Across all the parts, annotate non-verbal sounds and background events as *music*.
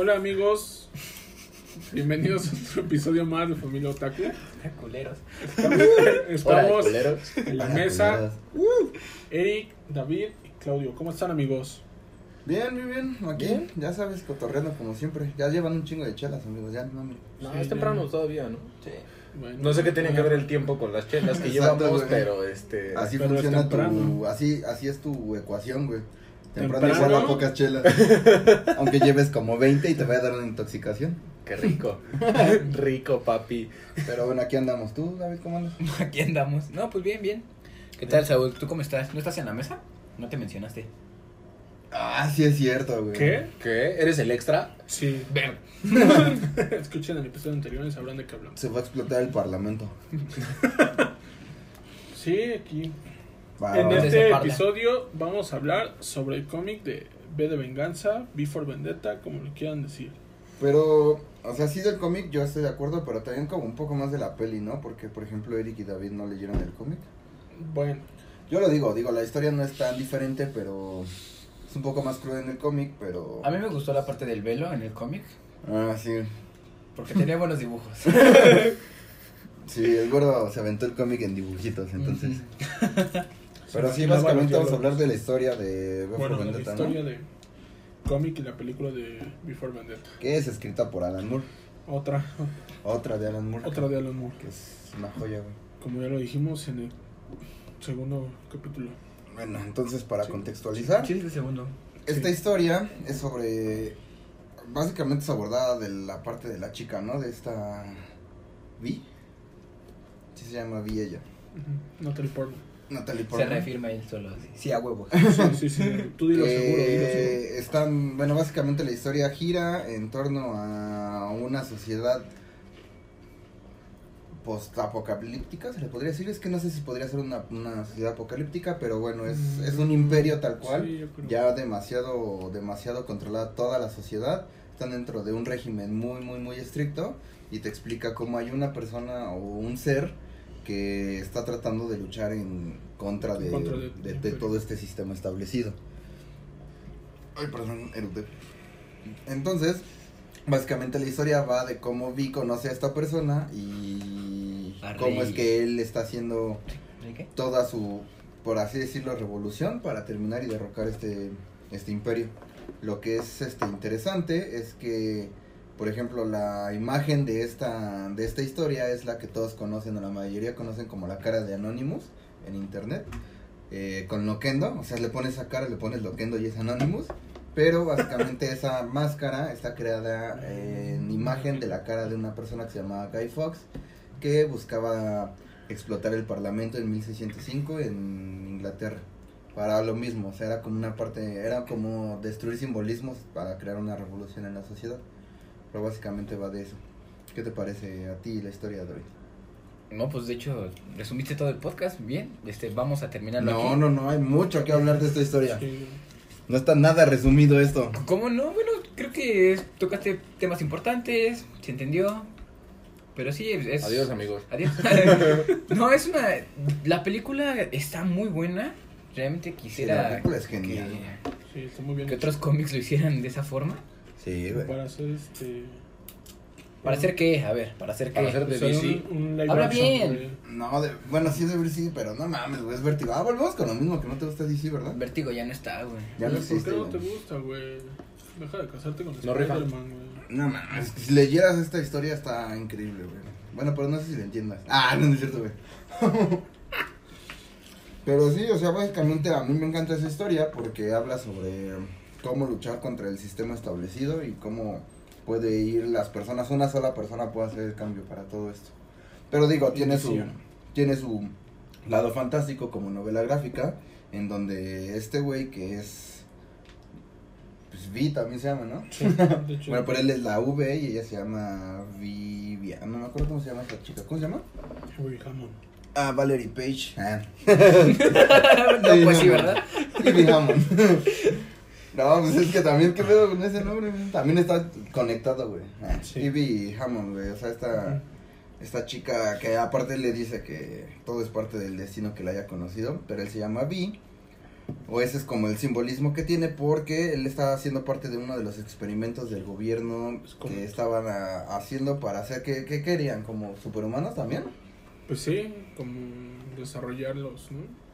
Hola amigos, bienvenidos a otro episodio más de Familia Otaku. Culeros. Estamos culeros. en la Hola, mesa, culeros. Eric, David y Claudio. ¿Cómo están amigos? Bien, bien, bien. Aquí, Bien. ya sabes, cotorreando como siempre. Ya llevan un chingo de chelas, amigos. Ya no me. No, Sí, es ya. temprano todavía, ¿no? Sí. Bueno, No sé qué tiene que ver el tiempo con las chelas que Exacto, llevamos, güey. pero este. Así Pero es funciona tu. Así, así es tu ecuación, güey. Temprano, Temprano. igual a pocas chelas. *laughs* Aunque lleves como 20 y te vaya a dar una intoxicación. Qué rico. *laughs* rico, papi. Pero bueno, aquí andamos. ¿Tú, David, cómo andas? *laughs* Aquí andamos. No, pues bien, bien. ¿Qué tal, Saúl? ¿Tú cómo estás? ¿No estás en la mesa? No te mencionaste. Ah, sí es cierto, güey. ¿Qué? ¿Qué? ¿Eres el extra? Sí. Ven. Escuchen el episodio anterior y sabrán de qué hablamos. Se fue a explotar el parlamento. Sí, aquí. En este episodio vamos a hablar sobre el cómic de B de Venganza, B for Vendetta, como lo quieran decir. Pero, o sea, sí del cómic yo estoy de acuerdo, pero también como un poco más de la peli, ¿no? Porque, por ejemplo, Eric y David no leyeron el cómic. Bueno, Yo lo digo, digo, la historia no es tan diferente, pero es un poco más cruda en el cómic, pero... A mí me gustó la parte del velo en el cómic. Ah, sí. Porque tenía buenos dibujos. *laughs* Sí, el gordo se aventó el cómic en dibujitos, entonces... Pero sí, básicamente vamos a hablar de la historia de V for bueno, de la Vendetta, historia ¿no? de cómic y la película de Before Vendetta. Que es escrita por Alan Moore. Otra, Otra de Alan Moore. otra de Alan Moore, Que es una joya, güey. como ya lo dijimos en el segundo capítulo. Bueno, entonces para Sí. contextualizar... Sí, el segundo. Esta Sí. historia es sobre. Básicamente es abordada de la parte de la chica, ¿no? De esta. Vi. Sí se llama Vi ella. Ujú, Natalie Portman. Natalie Se reafirma él solo. así. Sí, a huevo. Sí, sí, sí, *laughs* tú dilo seguro, dilo seguro. están, bueno, básicamente la historia gira en torno a una sociedad post-apocalíptica, se le podría decir, es que no sé si podría ser una, una sociedad apocalíptica, pero bueno, es, Mm, es un imperio tal cual. Sí, yo creo. ya demasiado demasiado controlada toda la sociedad están dentro de un régimen muy muy muy estricto y te explica cómo hay una persona o un ser que está tratando de luchar en contra de, En contra de- de- de todo este sistema establecido. Ay perdón entonces básicamente la historia va de cómo Vi conoce a esta persona y cómo es que él está haciendo toda su, por así decirlo, revolución para terminar y derrocar este, este imperio. Lo que es este interesante es que, por ejemplo, la imagen de esta, de esta historia es la que todos conocen, o la mayoría conocen como la cara de Anonymous en internet, eh, con Loquendo, o sea, le pones esa cara, le pones Loquendo y es Anonymous. Pero básicamente *laughs* esa máscara está creada en imagen de la cara de una persona que se llamaba Guy Fox, que buscaba explotar el parlamento en 1605 en Inglaterra. Para lo mismo, o sea, era como una parte, era como destruir simbolismos para crear una revolución en la sociedad. Pero básicamente va de eso. ¿Qué te parece a ti la historia de hoy? No, pues de hecho, resumiste todo el podcast. Bien. Este, vamos a terminarlo No, aquí. no, no, hay mucho que hablar de esta historia. Sí. No está nada resumido esto. ¿Cómo no? Bueno, creo que es- tocaste temas importantes, se entendió. Pero sí, es... Adiós, amigos. Adiós. *laughs* no, es una... La película está muy buena. Realmente Sí, la quisiera película es genial. Sí, está muy que, bien. que otros cómics lo hicieran de esa forma. Sí, güey. Para hacer este. ¿Para hacer qué? A ver, ¿para hacer qué? Para hacer de hacer DC. un, un live Habla action, bien. güey. No, de, bueno, sí es de sí, pero no mames, güey, es vértigo. Ah, volvemos con lo mismo que no te gusta DC, ¿verdad? Vértigo ya no está, güey. Ya no ¿Por existe. qué no te gusta, güey? Deja de casarte con No. Spider-Man, güey. No mames, si leyeras esta historia está increíble, güey. Bueno, pero no sé si la entiendas. Ah, no, no es cierto, güey. *laughs* pero sí, o sea, básicamente a mí me encanta esa historia porque habla sobre cómo luchar contra el sistema establecido y cómo puede ir las personas, una sola persona puede hacer el cambio para todo esto. Pero digo, tiene su, tiene su lado fantástico como novela gráfica, en donde este güey que es, pues Vi también se llama, ¿no? Sí. *laughs* Bueno, pero él es la V y ella se llama Viviana, no me acuerdo cómo se llama esta chica, ¿cómo se llama? Uy, Hammond. Ah, Valerie Page. Ah. *laughs* *laughs* no, pues sí, ¿verdad? Hammond. No, pues es que también, ¿qué pedo con ese nombre? También está conectado, güey. Ah, Sí. Phoebe Hammond, güey. O sea, esta, esta chica que aparte le dice que todo es parte del destino que la haya conocido, pero él se llama Vi. O ese es como el simbolismo que tiene porque él estaba haciendo parte de uno de los experimentos del gobierno que estaban ah, haciendo para hacer que, que querían como superhumanos también. Pues sí, como desarrollarlos, ¿no?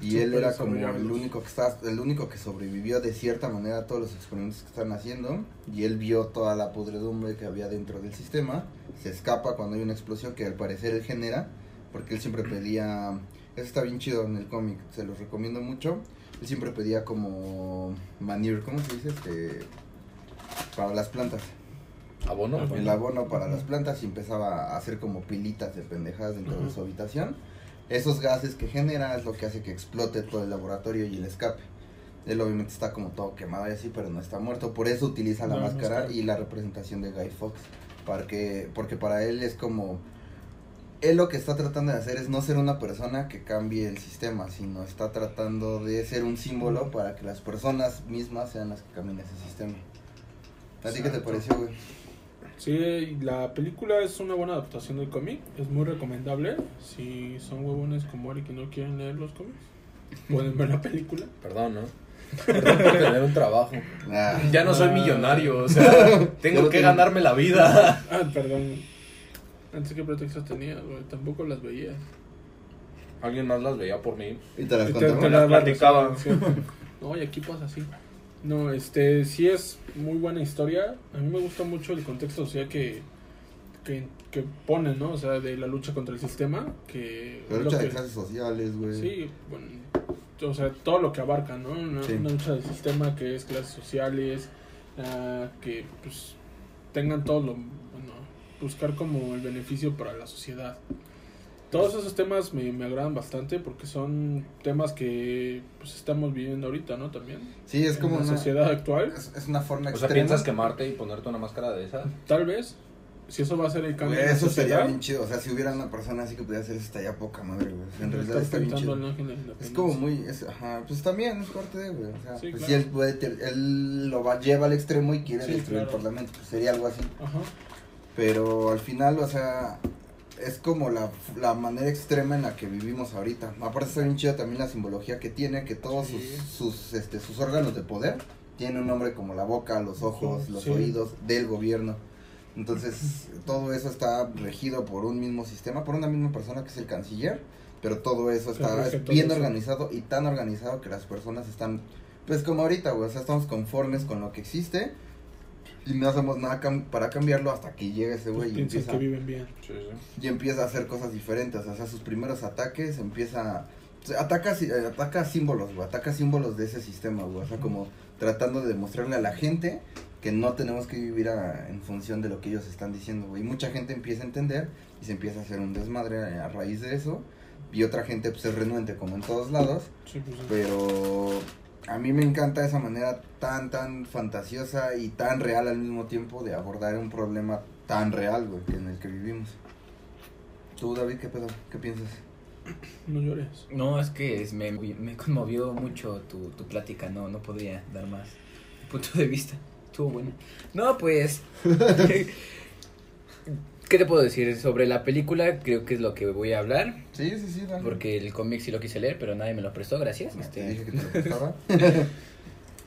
Y él era como el único que está, el único que sobrevivió de cierta manera a todos los experimentos que están haciendo. Y él vio toda la podredumbre que había dentro del sistema. Se escapa cuando hay una explosión que al parecer él genera. Porque él siempre pedía. Eso está bien chido en el cómic, se los recomiendo mucho. Él siempre pedía como manure, ¿cómo se dice? Este, para las plantas. Abono. El abono para las plantas y empezaba a hacer como pilitas de pendejadas dentro de su habitación. Esos gases que genera es lo que hace que explote todo el laboratorio y el escape. Él obviamente está como todo quemado y así, pero no está muerto. Por eso utiliza la máscara y la representación de Guy Fox. Para que, porque para él es como... Él lo que está tratando de hacer es no ser una persona que cambie el sistema, sino está tratando de ser un símbolo para que las personas mismas sean las que cambien ese sistema. ¿A ti qué te pareció, güey? Sí, la película es una buena adaptación del cómic, es muy recomendable. Si son huevones como Eric y no quieren leer los cómics, pueden ver la película. Perdón, ¿no? Perdón por tener un trabajo. Ah. Ya no soy millonario, o sea, *laughs* tengo que ganarme la vida. Ah, perdón. Antes qué pretextos tenías, güey, tampoco las veías. Alguien más las veía por mí. Y te las Y te- las platicaba. *laughs* No, y aquí pasa así. No, este, sí es muy buena historia. A mí me gusta mucho el contexto social que, que, que pone, ¿no? O sea, de la lucha contra el sistema, que... La lucha de clases sociales, güey. Sí, bueno, o sea, todo lo que abarca, ¿no? Una, Sí. una lucha del sistema que es clases sociales, ah, que pues tengan todo lo, bueno, buscar como el beneficio para la sociedad. Todos esos temas me, me agradan bastante porque son temas que pues estamos viviendo ahorita, ¿no? También. Sí, es como en la una, sociedad actual. es, es una forma O sea, extrema. ¿piensas quemarte y ponerte una máscara de esa? Tal vez, si eso va a ser el cambio Güey, en la eso sería sociedad, bien chido. O sea, si hubiera una persona así que pudiera hacer eso, estaría poca madre, güey. En realidad está bien pintando chido. el ángel de la Es independencia. como muy, es, ajá, pues también es parte de, güey. O sea, Sí, pues claro. si él, puede ter- él lo va, lleva al extremo y quiere Sí, destruir claro. el parlamento, pues sería algo así. Ajá. Pero al final, o sea, es como la, la manera extrema en la que vivimos ahorita. Aparte está bien chida también la simbología que tiene, que todos Sí. sus, sus, este, sus órganos de poder tienen un nombre como la boca, los ojos, los Sí. oídos del gobierno. Entonces, *laughs* todo eso está regido por un mismo sistema, por una misma persona que es el canciller, pero todo eso está es bien eso. organizado y tan organizado que las personas están, pues como ahorita, güey, o sea, estamos conformes con lo que existe y no hacemos nada cam- para cambiarlo hasta que llegue ese Pues güey y piensan empieza, que viven bien. Sí, sí. y empieza a hacer cosas diferentes, o sea, sus primeros ataques empieza, o sea, ataca, sí- eh, ataca símbolos, güey, ataca símbolos de ese sistema, güey, o sea, como tratando de demostrarle a la gente que no tenemos que vivir a- en función de lo que ellos están diciendo, güey, y mucha gente empieza a entender y se empieza a hacer un desmadre a, a raíz de eso, y otra gente pues es renuente como en todos lados, Sí, pues, sí. pero a mí me encanta esa manera tan, tan fantasiosa y tan real al mismo tiempo de abordar un problema tan real, güey, en el que vivimos. Tú, David, ¿qué pedo? ¿Qué piensas? No llores. No, es que es- me, me conmovió mucho tu, tu plática, no, no podría dar más punto de vista. Estuvo bueno. No, pues... *laughs* *laughs* ¿Qué te puedo decir sobre la película? Creo que es lo que voy a hablar. Sí, sí, sí, dale. Porque el cómic sí lo quise leer, pero nadie me lo prestó, gracias. Te Este, dije que te lo prestaba. *laughs*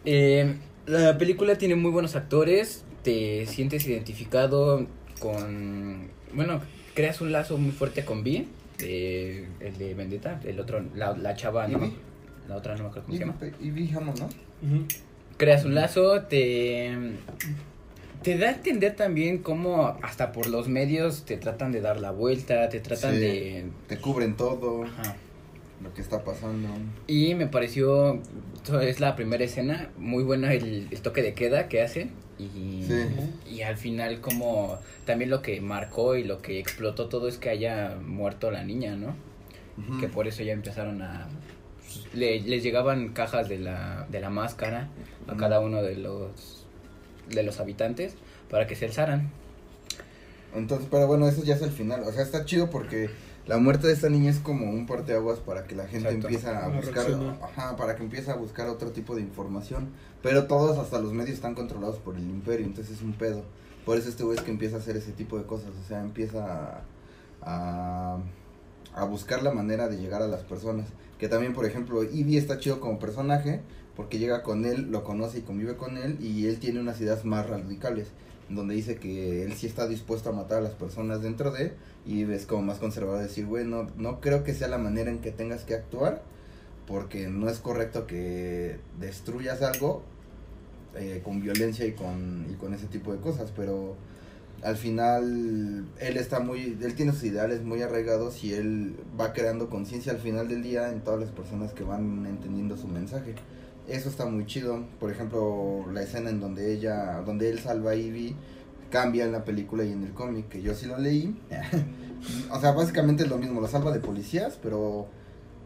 Eh, la película tiene muy buenos actores, te sientes identificado con... Bueno, creas un lazo muy fuerte con Vi, de, el de Vendetta, el otro, la, la chava, no, la otra no me acuerdo cómo se llama. y vi Hammond, ¿no? Creas un lazo, te... Te da a entender también cómo hasta por los medios te tratan de dar la vuelta, te tratan Sí. de... Te cubren todo Ajá. lo que está pasando. Y me pareció, es la primera escena, muy buena el, el toque de queda que hace. Y, Sí. y al final como también lo que marcó y lo que explotó todo es que haya muerto la niña, ¿no? Que por eso ya empezaron a... le- les llegaban cajas de la, de la máscara a cada uno de los, de los habitantes para que se alzaran. Entonces, pero bueno, eso ya es el final. O sea, está chido porque la muerte de esta niña es como un parteaguas para que la gente Exacto. empiece a buscar, ajá, para que empiece a buscar otro tipo de información. Pero todos, hasta los medios, están controlados por el imperio, entonces es un pedo. Por eso este güey es que empieza a hacer ese tipo de cosas. O sea, empieza a, a, a buscar la manera de llegar a las personas. Que también, por ejemplo, Ivy está chido como personaje porque llega con él, lo conoce y convive con él y él tiene unas ideas más radicales, donde dice que él sí está dispuesto a matar a las personas dentro de y es como más conservador decir, güey, no, no creo que sea la manera en que tengas que actuar porque no es correcto que destruyas algo eh, con violencia y con, y con ese tipo de cosas, pero al final él está muy, él tiene sus ideales muy arraigados y él va creando conciencia al final del día en todas las personas que van entendiendo su mensaje. Eso está muy chido. Por ejemplo, la escena en donde ella, donde él salva a Ivy, cambia en la película y en el cómic, que yo sí lo leí. *laughs* o sea, básicamente es lo mismo, lo salva de policías, pero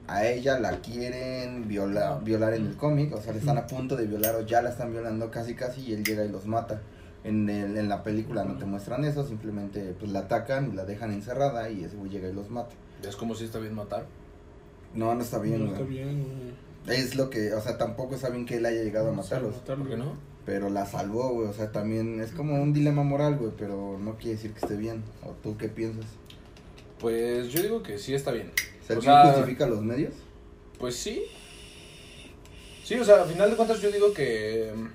a ella la quieren violar, violar en el cómic, o sea, le están a punto de violar o ya la están violando casi casi y él llega y los mata. En, el, en la película no te muestran eso, simplemente pues la atacan y la dejan encerrada y ese güey llega y los mata. Es como si está bien matar. No, no está bien, No güey. está bien, güey. Es lo que, o sea, tampoco está bien que él haya llegado a matarlos. Matarlo. ¿Por qué no? Pero la salvó, güey, o sea, también es como un dilema moral, güey, pero no quiere decir que esté bien. ¿O tú qué piensas? Pues yo digo que sí está bien. O sea, O ¿el sea- fin justifica los medios? Pues sí. Sí, o sea, a final de cuentas yo digo que... mm,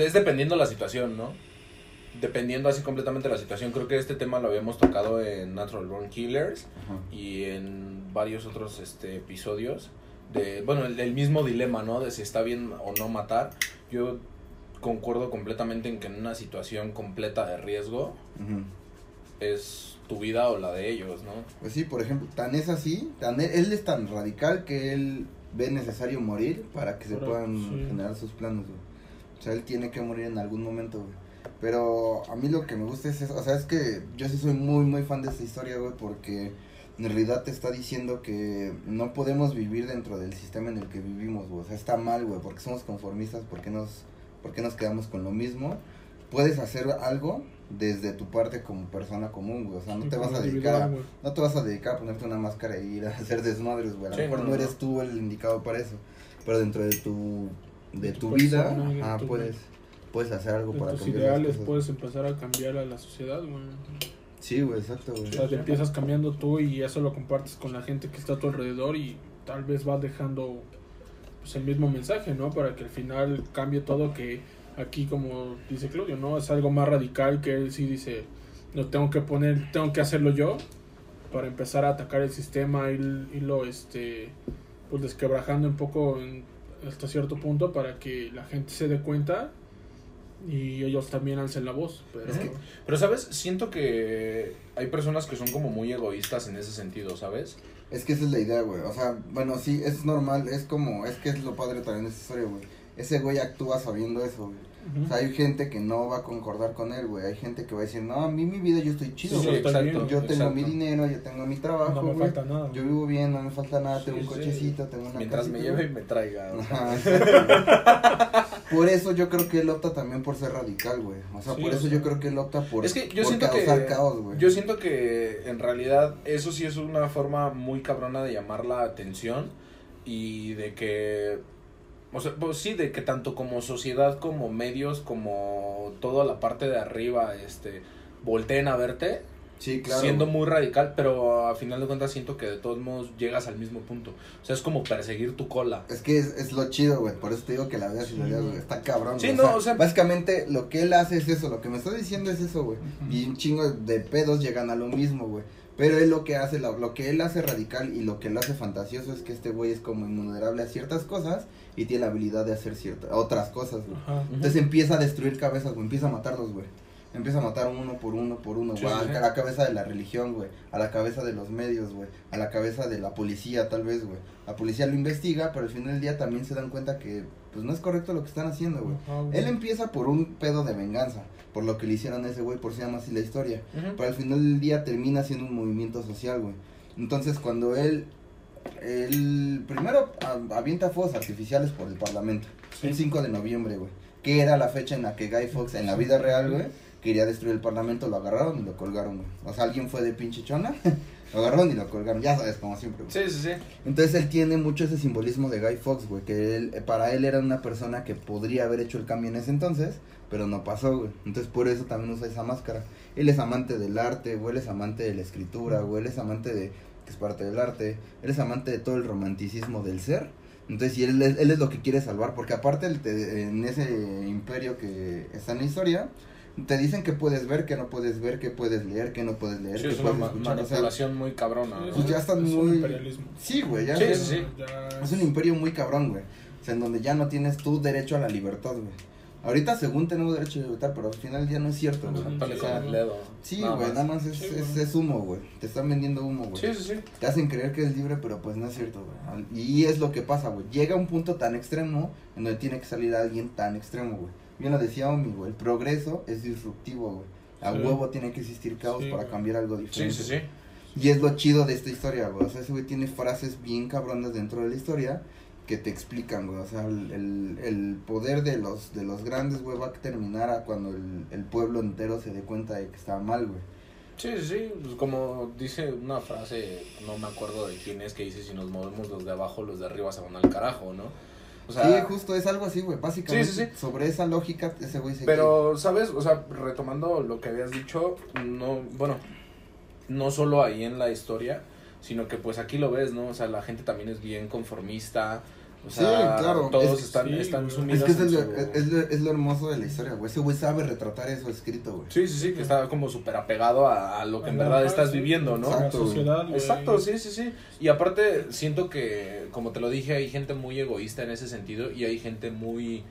Es dependiendo la situación, ¿no? Dependiendo así completamente la situación. Creo que este tema lo habíamos tocado en Natural Born Killers y en varios otros este, episodios. De, bueno, el, el mismo dilema, ¿no? De si está bien o no matar. Yo concuerdo completamente en que en una situación completa de riesgo es tu vida o la de ellos, ¿no? Pues sí, por ejemplo, tan es así, tan él, él es tan radical que él ve necesario morir para que se puedan sí. generar sus planos, güey. O sea, él tiene que morir en algún momento, güey. Pero a mí lo que me gusta es eso, o sea, es que yo sí soy muy, muy fan de esta historia, güey, porque en realidad te está diciendo que no podemos vivir dentro del sistema en el que vivimos, güey. O sea, está mal, güey, porque somos conformistas, porque nos, porque nos quedamos con lo mismo. Puedes hacer algo desde tu parte como persona común, güey. O sea, no te vas a dedicar a, no te vas a dedicar a ponerte una máscara y ir a *laughs* hacer desmadres, güey. A lo Sí, mejor no, eres tú el indicado para eso. Pero dentro de tu, de De tu, tu vida, persona, de ajá, tu- puedes, puedes hacer algo De para tus cambiar las ideales cosas. puedes empezar a cambiar a la sociedad, güey. Sí, güey, exacto, güey. O sea, te empiezas cambiando tú y eso lo compartes con la gente que está a tu alrededor y tal vez vas dejando pues, el mismo mensaje, ¿no? Para que al final cambie todo, que aquí como dice Claudio, ¿no? Es algo más radical que él sí dice, no tengo que poner, tengo que hacerlo yo para empezar a atacar el sistema y, y lo, este, pues desquebrajando un poco hasta cierto punto para que la gente se dé cuenta y ellos también alcen la voz. Pero, Es que- Pero, ¿sabes? Siento que hay personas que son como muy egoístas en ese sentido, ¿sabes? Es que esa es la idea, güey. O sea, bueno, sí, es normal, es como, es que es lo padre también de esta historia, güey. Ese güey actúa sabiendo eso, güey. O sea, hay gente que no va a concordar con él, güey. Hay gente que va a decir, no, a mí mi vida yo estoy chido, Sí, bien, yo tengo exacto. mi dinero, yo tengo mi trabajo, no me güey. falta nada. Yo vivo bien, no me falta nada, tengo un sí. cochecito, tengo una Mientras me lleve y me traiga. o sea. Ajá, exacto. *laughs* por eso yo creo que él opta también por ser radical, güey. O sea, Sí, por o eso sea. yo creo que él opta por, Es que yo por siento que causar caos, güey. yo siento que en realidad eso sí es una forma muy cabrona de llamar la atención y de que o sea, pues sí, de que tanto como sociedad como medios como toda la parte de arriba este volteen a verte Sí, claro. siendo muy radical, pero a final de cuentas siento que de todos modos llegas al mismo punto. O sea, es como perseguir tu cola. Es que es, es lo chido, güey. Por eso te digo que la veas y güey. güey. Está cabrón. Sí, no, o sea- Básicamente lo que él hace es eso. Lo que me está diciendo es eso, güey. Y un chingo de pedos llegan a lo mismo, güey. Pero él lo que hace, lo, lo que él hace radical y lo que lo hace fantasioso es que este güey es como invulnerable a ciertas cosas y tiene la habilidad de hacer ciertas otras cosas, güey. Entonces empieza a destruir cabezas, güey. Empieza a matarlos, güey. Empieza a matar uno por uno por uno, Sí, güey. sí, a la cabeza de la religión, güey. A la cabeza de los medios, güey. A la cabeza de la policía, tal vez, güey. La policía lo investiga, pero al final del día también se dan cuenta que, pues, no es correcto lo que están haciendo, güey. Ajá, güey. Él empieza por un pedo de venganza, por lo que le hicieron a ese güey, por si llama así la historia. Pero al final del día termina siendo un movimiento social, güey. Entonces cuando él, él primero avienta fuegos artificiales por el parlamento, Sí. el 5 de noviembre, güey. Que era la fecha en la que Guy Fox en la vida real, güey, quería destruir el parlamento, lo agarraron y lo colgaron, güey. O sea, alguien fue de pinche chona *laughs* Lo agarraron y lo colgaron, ya sabes, como siempre, güey. Sí, sí, sí. Entonces él tiene mucho ese simbolismo de Guy Fox, güey, que él, para él era una persona que podría haber hecho el cambio en ese entonces, pero no pasó, güey. Entonces por eso también usa esa máscara. Él es amante del arte, güey, él es amante de la escritura, güey, él es amante de, que es parte del arte, él es amante de todo el romanticismo del ser. Entonces, y él, es- él es lo que quiere salvar, porque aparte él te- en ese imperio que está en la historia, te dicen que puedes ver, que no puedes ver, que puedes leer, que no puedes leer, Sí, que es una puedes ma- escuchar, o sea, manipulación muy cabrona. ¿no? Pues ya están es muy- Un imperialismo. Sí, güey, ya Sí, es, sí. Ya es un imperio muy cabrón, güey. O sea, en donde ya no tienes tu derecho a la libertad, güey. Ahorita según tenemos derecho a libertad, pero al final día no es cierto, güey. O sea. Sí, nada güey, más. nada más es, Sí, es, humo, güey. Te están vendiendo humo, güey. Sí, sí, sí. Te hacen creer que es libre, pero pues no es cierto, güey. Y es lo que pasa, güey. Llega a un punto tan extremo en donde tiene que salir alguien tan extremo, güey. Bien lo decía Omi, güey. El progreso es disruptivo, güey. A Sí. huevo tiene que existir caos Sí, para güey. cambiar algo diferente. sí, sí. Y es lo chido de esta historia, güey. O sea, ese güey tiene frases bien cabronas dentro de la historia que te explican, güey. O sea, el, el, el poder de los, de los grandes, güey, va a terminar a cuando el, el pueblo entero se dé cuenta de que está mal, güey. Sí, sí, sí, pues como dice una frase, no me acuerdo de quién es, que dice, si nos movemos los de abajo, los de arriba se van al carajo, ¿no? O sea, sí, justo es algo así, güey. Básicamente, Sí, sí, sobre esa lógica, ese güey se pero, ¿sabes? O sea, retomando lo que habías dicho, no, bueno, no solo ahí en la historia, sino que pues aquí lo ves, ¿no? O sea, la gente también es bien conformista, o Sí, sea, claro, todos es- están, sí, están güey. Es sumidos que es, en lo, su- es, lo, es lo hermoso de la historia, güey. Ese güey sabe retratar eso escrito, güey. Sí, sí, sí, que está como súper apegado a, a lo que en verdad estás sí, viviendo, ¿no? Exacto, sociedad. Exacto, sí, sí, sí. Y aparte, siento que, como te lo dije, hay gente muy egoísta en ese sentido y hay gente muy,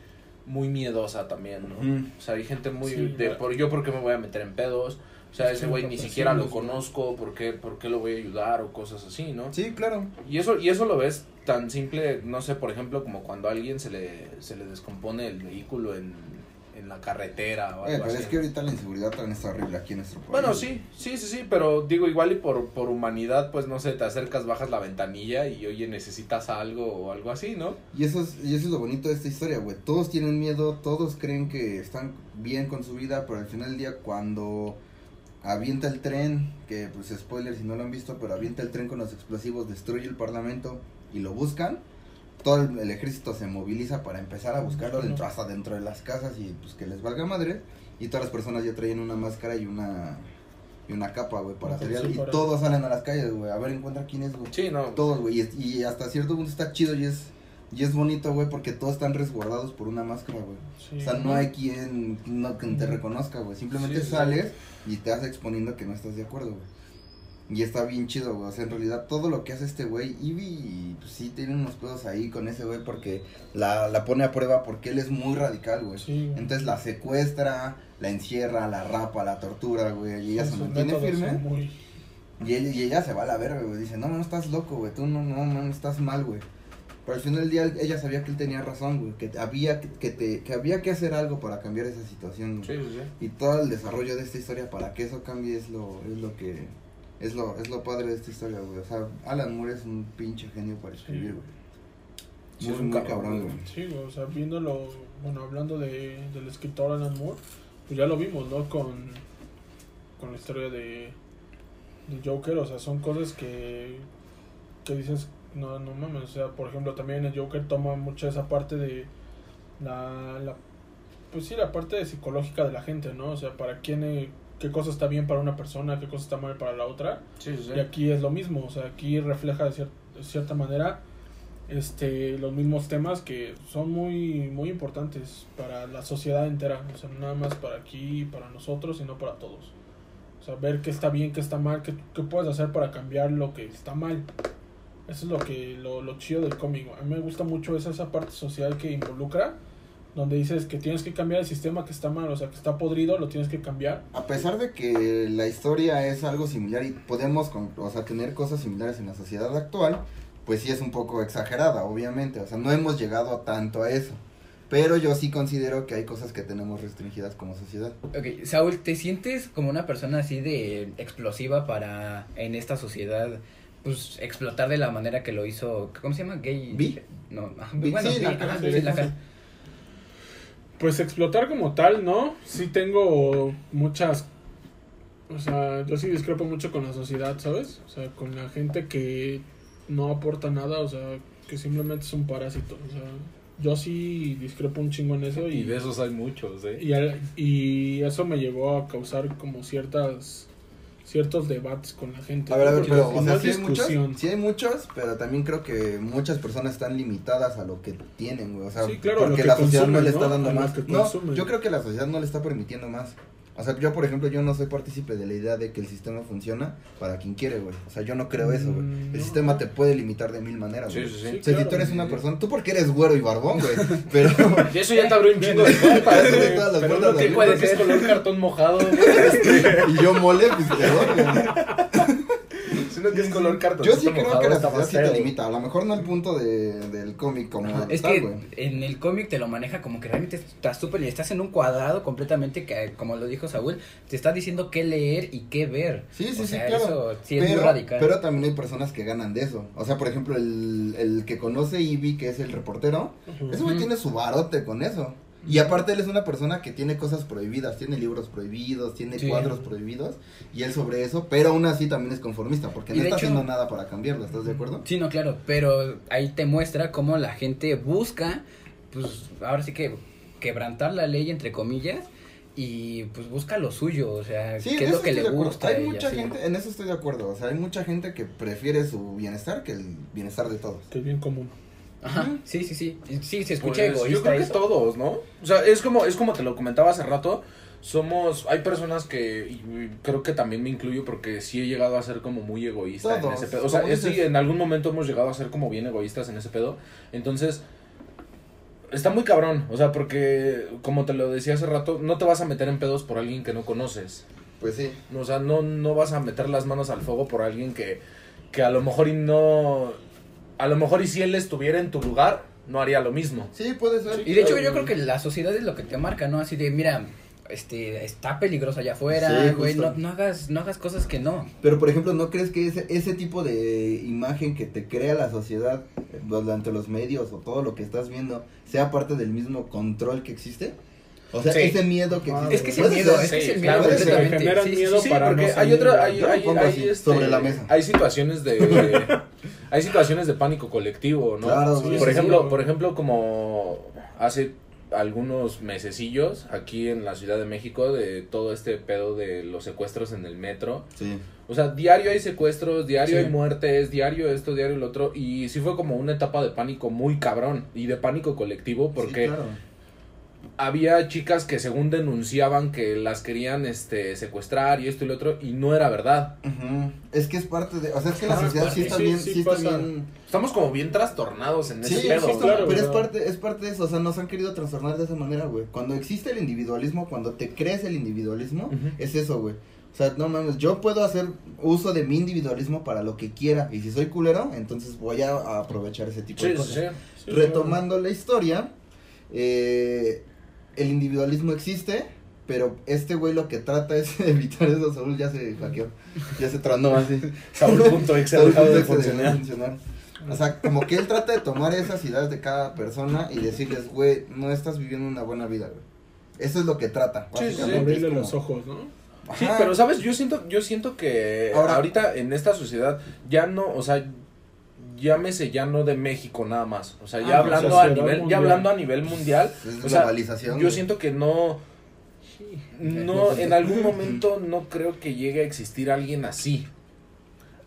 muy miedosa también, ¿no? O sea, hay gente muy Sí, de, por yo, ¿por qué me voy a meter en pedos? O sea, ese güey ni siquiera lo conozco, ¿por qué, ¿por qué lo voy a ayudar? O cosas así, ¿no? Sí, claro. Y eso, y eso lo ves tan simple, no sé, por ejemplo, como cuando a alguien se le, se le descompone el vehículo en, en la carretera o algo Eh, pero así. es que ahorita la inseguridad también está horrible aquí en nuestro país. Bueno, sí, sí, sí, sí, pero digo, igual y por, por humanidad, pues no sé, te acercas, bajas la ventanilla y oye, necesitas algo o algo así, ¿no? Y eso, es, y eso es lo bonito de esta historia, güey. Todos tienen miedo, todos creen que están bien con su vida, pero al final del día cuando avienta el tren, que pues spoiler si no lo han visto, pero avienta el tren con los explosivos, destruye el parlamento y lo buscan, todo el, el ejército se moviliza para empezar a buscarlo dentro, hasta dentro de las casas y pues que les valga madre. Y todas las personas ya traían una máscara y una y una capa, güey, para Sí, salir. Y todos salen a las calles, güey, a ver, encuentra quién es, güey. Sí, no. Todos, güey. Y, y hasta cierto punto está chido y es, y es bonito, güey, porque todos están resguardados por una máscara, güey. Sí. O sea, no hay quien no, que te reconozca, güey. Simplemente Sí, sí. sales y te vas exponiendo que no estás de acuerdo, güey. Y está bien chido, güey. O sea, en realidad todo lo que hace este güey, Ivy, pues sí tiene unos pedos ahí con ese güey porque la, la pone a prueba porque él es muy radical, güey. Sí. Entonces la secuestra, la encierra, la rapa, la tortura, güey. Y ella se mantiene firme. muy- Y ella, y ella se va a la verga, güey. Dice, no, no, estás loco, güey. Tú no, no, no, estás mal, güey. Pero al final del día ella sabía que él tenía razón, güey. Que había que, que te, que había que hacer algo para cambiar esa situación, Sí, güey. sí, sí. Y todo el desarrollo de esta historia para que eso cambie es lo, es lo que, es lo, es lo padre de esta historia, güey. O sea, Alan Moore es un pinche genio para escribir, güey. Sí, Muy, es un muy cabrón, güey. Sí, güey, o sea, viéndolo, bueno, hablando de, del escritor Alan Moore, pues ya lo vimos, ¿no? Con, con la historia de, de Joker, o sea, son cosas que, que dices, no, no mames, o sea, por ejemplo, también el Joker toma mucha esa parte de la, la pues sí, la parte psicológica de la gente, ¿no? O sea, para quién, eh, qué cosa está bien para una persona, qué cosa está mal para la otra. Sí, sí, sí. Y aquí es lo mismo, o sea, aquí refleja de, cier- de cierta manera este los mismos temas que son muy muy importantes para la sociedad entera, o sea, no nada más para aquí, para nosotros, sino para todos. O sea, ver qué está bien, qué está mal, qué, qué puedes hacer para cambiar lo que está mal. Eso es lo que lo, lo chido del cómic. A mí me gusta mucho esa, esa parte social que involucra, donde dices que tienes que cambiar el sistema que está mal, o sea, que está podrido, lo tienes que cambiar. A pesar de que la historia es algo similar y podemos con- o sea, tener cosas similares en la sociedad actual, pues sí es un poco exagerada, obviamente. O sea, no hemos llegado tanto a eso. Pero yo sí considero que hay cosas que tenemos restringidas como sociedad. Ok, Saúl, ¿te sientes como una persona así de explosiva para en esta sociedad pues explotar de la manera que lo hizo, ¿cómo se llama? Gay. ¿Vi? No, *laughs* bueno, sí, la- ajá, sí, la cara. Pues explotar como tal, ¿no? Sí tengo muchas o sea, yo sí discrepo mucho con la sociedad, ¿sabes? O sea, con la gente que no aporta nada, o sea, que simplemente es un parásito. O sea, yo sí discrepo un chingo en eso y, Y de esos hay muchos, ¿eh? y, al- y eso me llevó a causar como ciertas ciertos debates con la gente. A ver, a ver, pero, o sea, sí hay muchos, sí hay muchos, pero también creo que muchas personas están limitadas a lo que tienen, güey. O sea, Sí, claro, porque que la sociedad no le está dando más. No, yo creo que la sociedad no le está permitiendo más. O sea, yo, por ejemplo, yo no soy partícipe de la idea de que el sistema funciona para quien quiere, güey. O sea, yo no creo eso, güey. Mm, El no. sistema te puede limitar de mil maneras, güey. sí, Sí, sí. O sea, si claro. tú eres una persona, tú porque eres güero y barbón, güey. *laughs* Pero Y eso ya te abrió un chingo de *laughs* puertas, güey. todas las Pero puertas uno de que la puede vida. que es color cartón mojado, *laughs* güey. Y yo mole, pues güey. Que es color cartón Yo sí creo que la más sí te limita. A lo mejor no al punto de, del cómic como Ajá, Es tal, que güey. en el cómic te lo maneja como que realmente estás súper y estás en un cuadrado completamente que, como lo dijo Saúl, te está diciendo qué leer y qué ver. Sí, sí, O sí, sea, claro. Eso sí es pero, muy radical. pero también hay personas que ganan de eso. O sea, por ejemplo, el, el que conoce Ivy, que es el reportero, Ujú. ese güey tiene su barote con eso. Y aparte él es una persona que tiene cosas prohibidas, tiene libros prohibidos, tiene Sí. cuadros prohibidos, y él sobre eso, pero aún así también es conformista, porque Y no está hecho- haciendo nada para cambiarlo, ¿estás de acuerdo? Sí, no, claro, pero ahí te muestra cómo la gente busca, pues ahora sí que quebrantar la ley entre comillas y pues busca lo suyo, o sea, Sí, qué es lo que le gusta. Hay mucha gente, en eso estoy de acuerdo, o sea, hay mucha gente que prefiere su bienestar que el bienestar de todos. Que es bien común. Ajá, sí, sí, sí, sí, se escucha Pues, egoísta yo creo que eso. todos, ¿no? O sea, es como, es como te lo comentaba hace rato. Somos, hay personas que, y creo que también me incluyo porque sí he llegado a ser como muy egoísta en ese pedo. O sea, es- sí, en algún momento hemos llegado a ser como bien egoístas en ese pedo. Entonces, está muy cabrón. O sea, porque, como te lo decía hace rato, no te vas a meter en pedos por alguien que no conoces. Pues sí. O sea, no, no vas a meter las manos al fuego por alguien que, que a lo mejor y no... A lo mejor y si él estuviera en tu lugar, no haría lo mismo. Sí, puede ser. Y de hecho yo creo que la sociedad es lo que te marca, ¿no? Así de, mira, este, está peligroso allá afuera, Sí, güey, no, no hagas, no hagas cosas que no. Pero por ejemplo, ¿no crees que ese, ese tipo de imagen que te crea la sociedad eh, durante los medios o todo lo que estás viendo sea parte del mismo control que existe? O sea, Sí. ese miedo que existe. Es que es el Puede miedo, es que es Sí, el claro, miedo puede ser. completamente. Generan Sí, sí, miedo sí. Sí, para porque no hay otra, hay, este, sobre la mesa. hay situaciones de, *laughs* hay situaciones de pánico colectivo, ¿no? Claro, por sí, ejemplo, sí. por ejemplo, como hace algunos mesecillos aquí en la Ciudad de México de todo este pedo de los secuestros en el metro. Sí. O sea, diario hay secuestros, diario Sí. hay muertes, diario esto, diario lo otro. Y sí fue como una etapa de pánico muy cabrón y de pánico colectivo porque Sí, claro. Había chicas que según denunciaban que las querían este secuestrar y esto y lo otro y no era verdad. Es que es parte de. O sea, es que la Ah, sociedad sí está sí, bien. sí Sí, está pasa. bien. Estamos como bien trastornados en Sí, ese sí, pedo. está- claro, pero es parte, es parte de eso, o sea, nos han querido trastornar de esa manera, güey. Cuando existe el individualismo, cuando te crees el individualismo, es eso, güey. O sea, no mames, yo puedo hacer uso de mi individualismo para lo que quiera. Y si soy culero, entonces voy a, a aprovechar ese tipo de cosas. sí, sí. Sí, Retomando la historia, eh, el individualismo existe, pero este güey lo que trata es *laughs* evitar eso. Saúl ya se hackeó, ya se tronó así. Saúl.exe ha dejado de dejó de funcionar. O sea, como que él trata de tomar esas ideas de cada persona y decirles, güey, no estás viviendo una buena vida, güey. Eso es lo que trata. Sí, sí, Abrirle como- los ojos, ¿no? Sí, pero sabes, yo siento, yo siento que Ahora- ahorita en esta sociedad ya no, o sea, llámese ya no de México nada más, o sea, ya Ah, hablando a nivel, mundial. ya hablando a nivel mundial, Es o sea, globalización. yo güey. siento que no, no, en algún momento no creo que llegue a existir alguien así.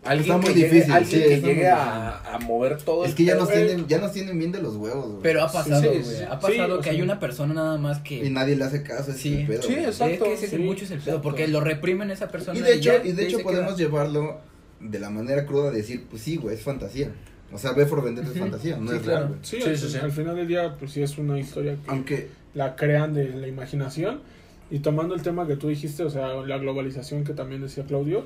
Alguien Está que muy llegue, difícil, alguien sí, que llegue a, a mover todo Es que ya nos, tienen, ya nos tienen bien de los huevos, güey. Pero ha pasado, Sí, güey. sí, sí. ha pasado Sí, que hay una persona nada más Y que... nadie le hace caso ese Sí. pedo. Sí, güey. exacto. Es que ese es el sí, mucho es el pedo, exacto. porque lo reprimen a esa persona. Y de hecho, ya, y de hecho podemos queda. llevarlo de la manera cruda de decir, pues sí, güey, es fantasía. O sea, ve por Vendetta es fantasía, no Sí, es claro. real, güey. Sí, sí, sí. al final del día, pues sí es una historia que Aunque, la crean de la imaginación. Y tomando el tema que tú dijiste, o sea, la globalización que también decía Claudio,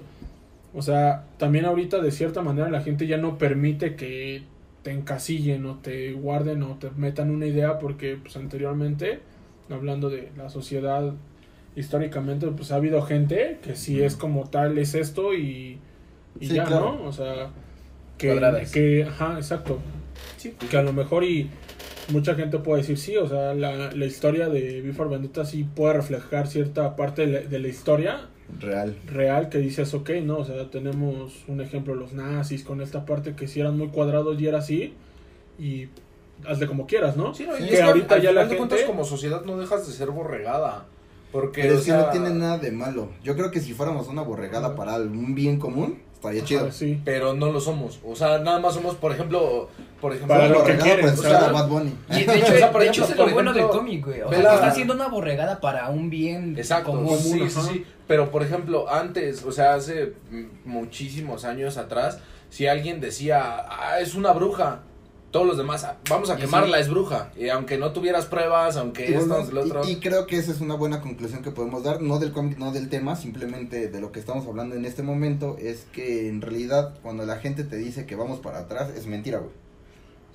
o sea, también ahorita de cierta manera la gente ya no permite que te encasillen o te guarden o te metan una idea porque pues anteriormente, hablando de la sociedad históricamente, pues ha habido gente que sí es como tal, es esto y, y Sí, ya, claro. ¿no? O sea, que, Cuadradas. que, ajá, exacto. Sí, Que a lo mejor y mucha gente puede decir sí, o sea, la, la historia de Before Vendetta sí puede reflejar cierta parte de la, de la historia Real. real que dices, ok, no, o sea, tenemos un ejemplo, los nazis con esta parte que sí eran muy cuadrados y era así, y hazle como quieras, ¿no? Sí, no, y Que ahorita al ya la final de cuentas, gente- como sociedad no dejas de ser borregada. Porque, Pero o sea, no tiene nada de malo. Yo creo que si fuéramos una borregada para un bien común, estaría chido. Ajá, sí. Pero no lo somos. O sea, nada más somos, por ejemplo, por ejemplo, Para lo que quieren, escuchar o sea, a Bad Bunny. Y de hecho, *laughs* O sea, por de ejemplo, hecho es por lo bueno del cómic, güey. O sea, la- está haciendo una borregada para un bien Exacto, común. sí, sí, sí. Pero por ejemplo, antes, o sea, hace muchísimos años atrás, si alguien decía, ah, es una bruja, todos los demás, "Ah, vamos a quemarla, sí. es bruja. Y aunque no tuvieras pruebas, aunque Y, esto, bueno, lo otro. y- y creo que esa es una buena conclusión que podemos dar, no del cómic, no del tema, simplemente de lo que estamos hablando en este momento, es que en realidad cuando la gente te dice que vamos para atrás, es mentira, güey.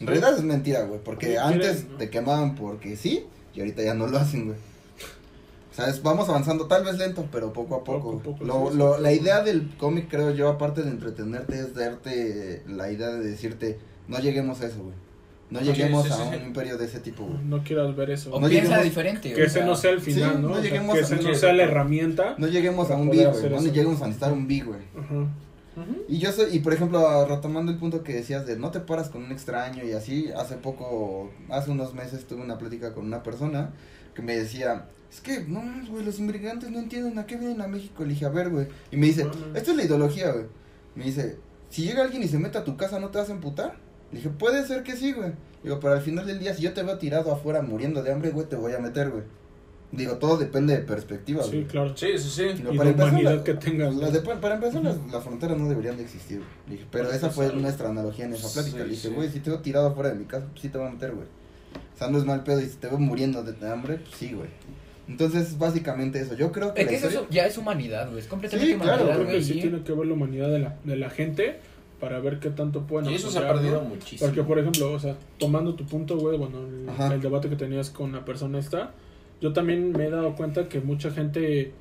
En realidad es mentira, güey, porque Sí, antes quieren, ¿no? te quemaban porque sí, y ahorita ya no lo hacen, güey. O sea, es- vamos avanzando tal vez lento, pero poco a poco. Poco a poco, Lo- sí, lo- sí. la idea del cómic, creo yo, aparte de entretenerte, es darte la idea de decirte, no lleguemos a eso, güey. No Sí, lleguemos sí, a un sí. imperio de ese tipo, güey. No quieras ver eso. O No piensa lleguemos- diferente. que o ese no sea el final, sí, ¿no? no O sea, lleguemos que a- ese no sea la herramienta. No lleguemos a un B, güey. No lleguemos a necesitar un B, güey. Ajá. Y yo soy, y por ejemplo, retomando el punto que decías de no te paras con un extraño y así, hace poco, hace unos meses tuve una plática con una persona que me decía, es que, no, güey, los inmigrantes no entienden a qué vienen a México. Le dije, a ver, güey. Y me dice, No, no. esta es la ideología, güey. Me dice, si llega alguien y se mete a tu casa, ¿no te vas a emputar? Le dije, puede ser que sí, güey. Digo, pero al final del día, si yo te veo tirado afuera muriendo de hambre, güey, te voy a meter, güey. Digo, todo depende de perspectiva, Sí, güey. claro. Sí, sí, sí. Digo, Y para de empezar, humanidad la- que tengas. la de- para empezar, las, las fronteras no deberían de existir. Le dije, pero esa fue nuestra analogía en esa plática. Sí, Le dije, sí. güey, si te veo tirado afuera de mi casa, pues sí te voy a meter, güey. O sea, no es mal pedo. Y si te veo muriendo de, de hambre, pues sí, güey. Entonces, básicamente eso. Yo creo que. Es la que eso ya es humanidad, güey. Es completamente Sí, claro, Yo humanidad, creo güey. que sí tiene que ver la humanidad de la, de la gente para ver qué tanto pueden Y eso se ha apoyar, perdido ¿no? muchísimo. Porque, por ejemplo, o sea, tomando tu punto, güey, bueno, el, debate que tenías con la persona esta, yo también me he dado cuenta que mucha gente,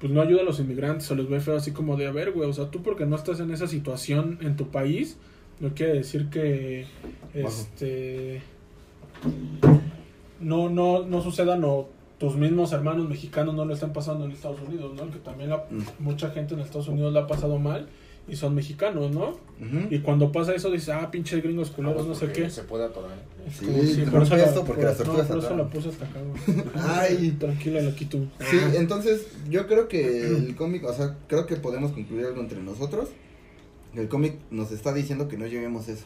pues, no ayuda a los inmigrantes o los ve feo así como de, a ver, güey, o sea, tú porque no estás en esa situación en tu país, no quiere decir que, este, no, no, no sucedan o tus mismos hermanos mexicanos no lo están pasando en Estados Unidos, ¿no? Que también la- Mm. mucha gente en Estados Unidos la ha pasado mal y son mexicanos, ¿no? Y cuando pasa eso dices, ah, pinches gringos culeros, no sé qué. Se puede atorar. Es Sí, como, rompe por eso la- esto porque por- las tortugas no, por eso la puse hasta acá. Ay. Tranquila, la quito. Sí, entonces yo creo que el cómic, o sea, creo que podemos concluir algo entre nosotros. El cómic nos está diciendo que no lleguemos a eso.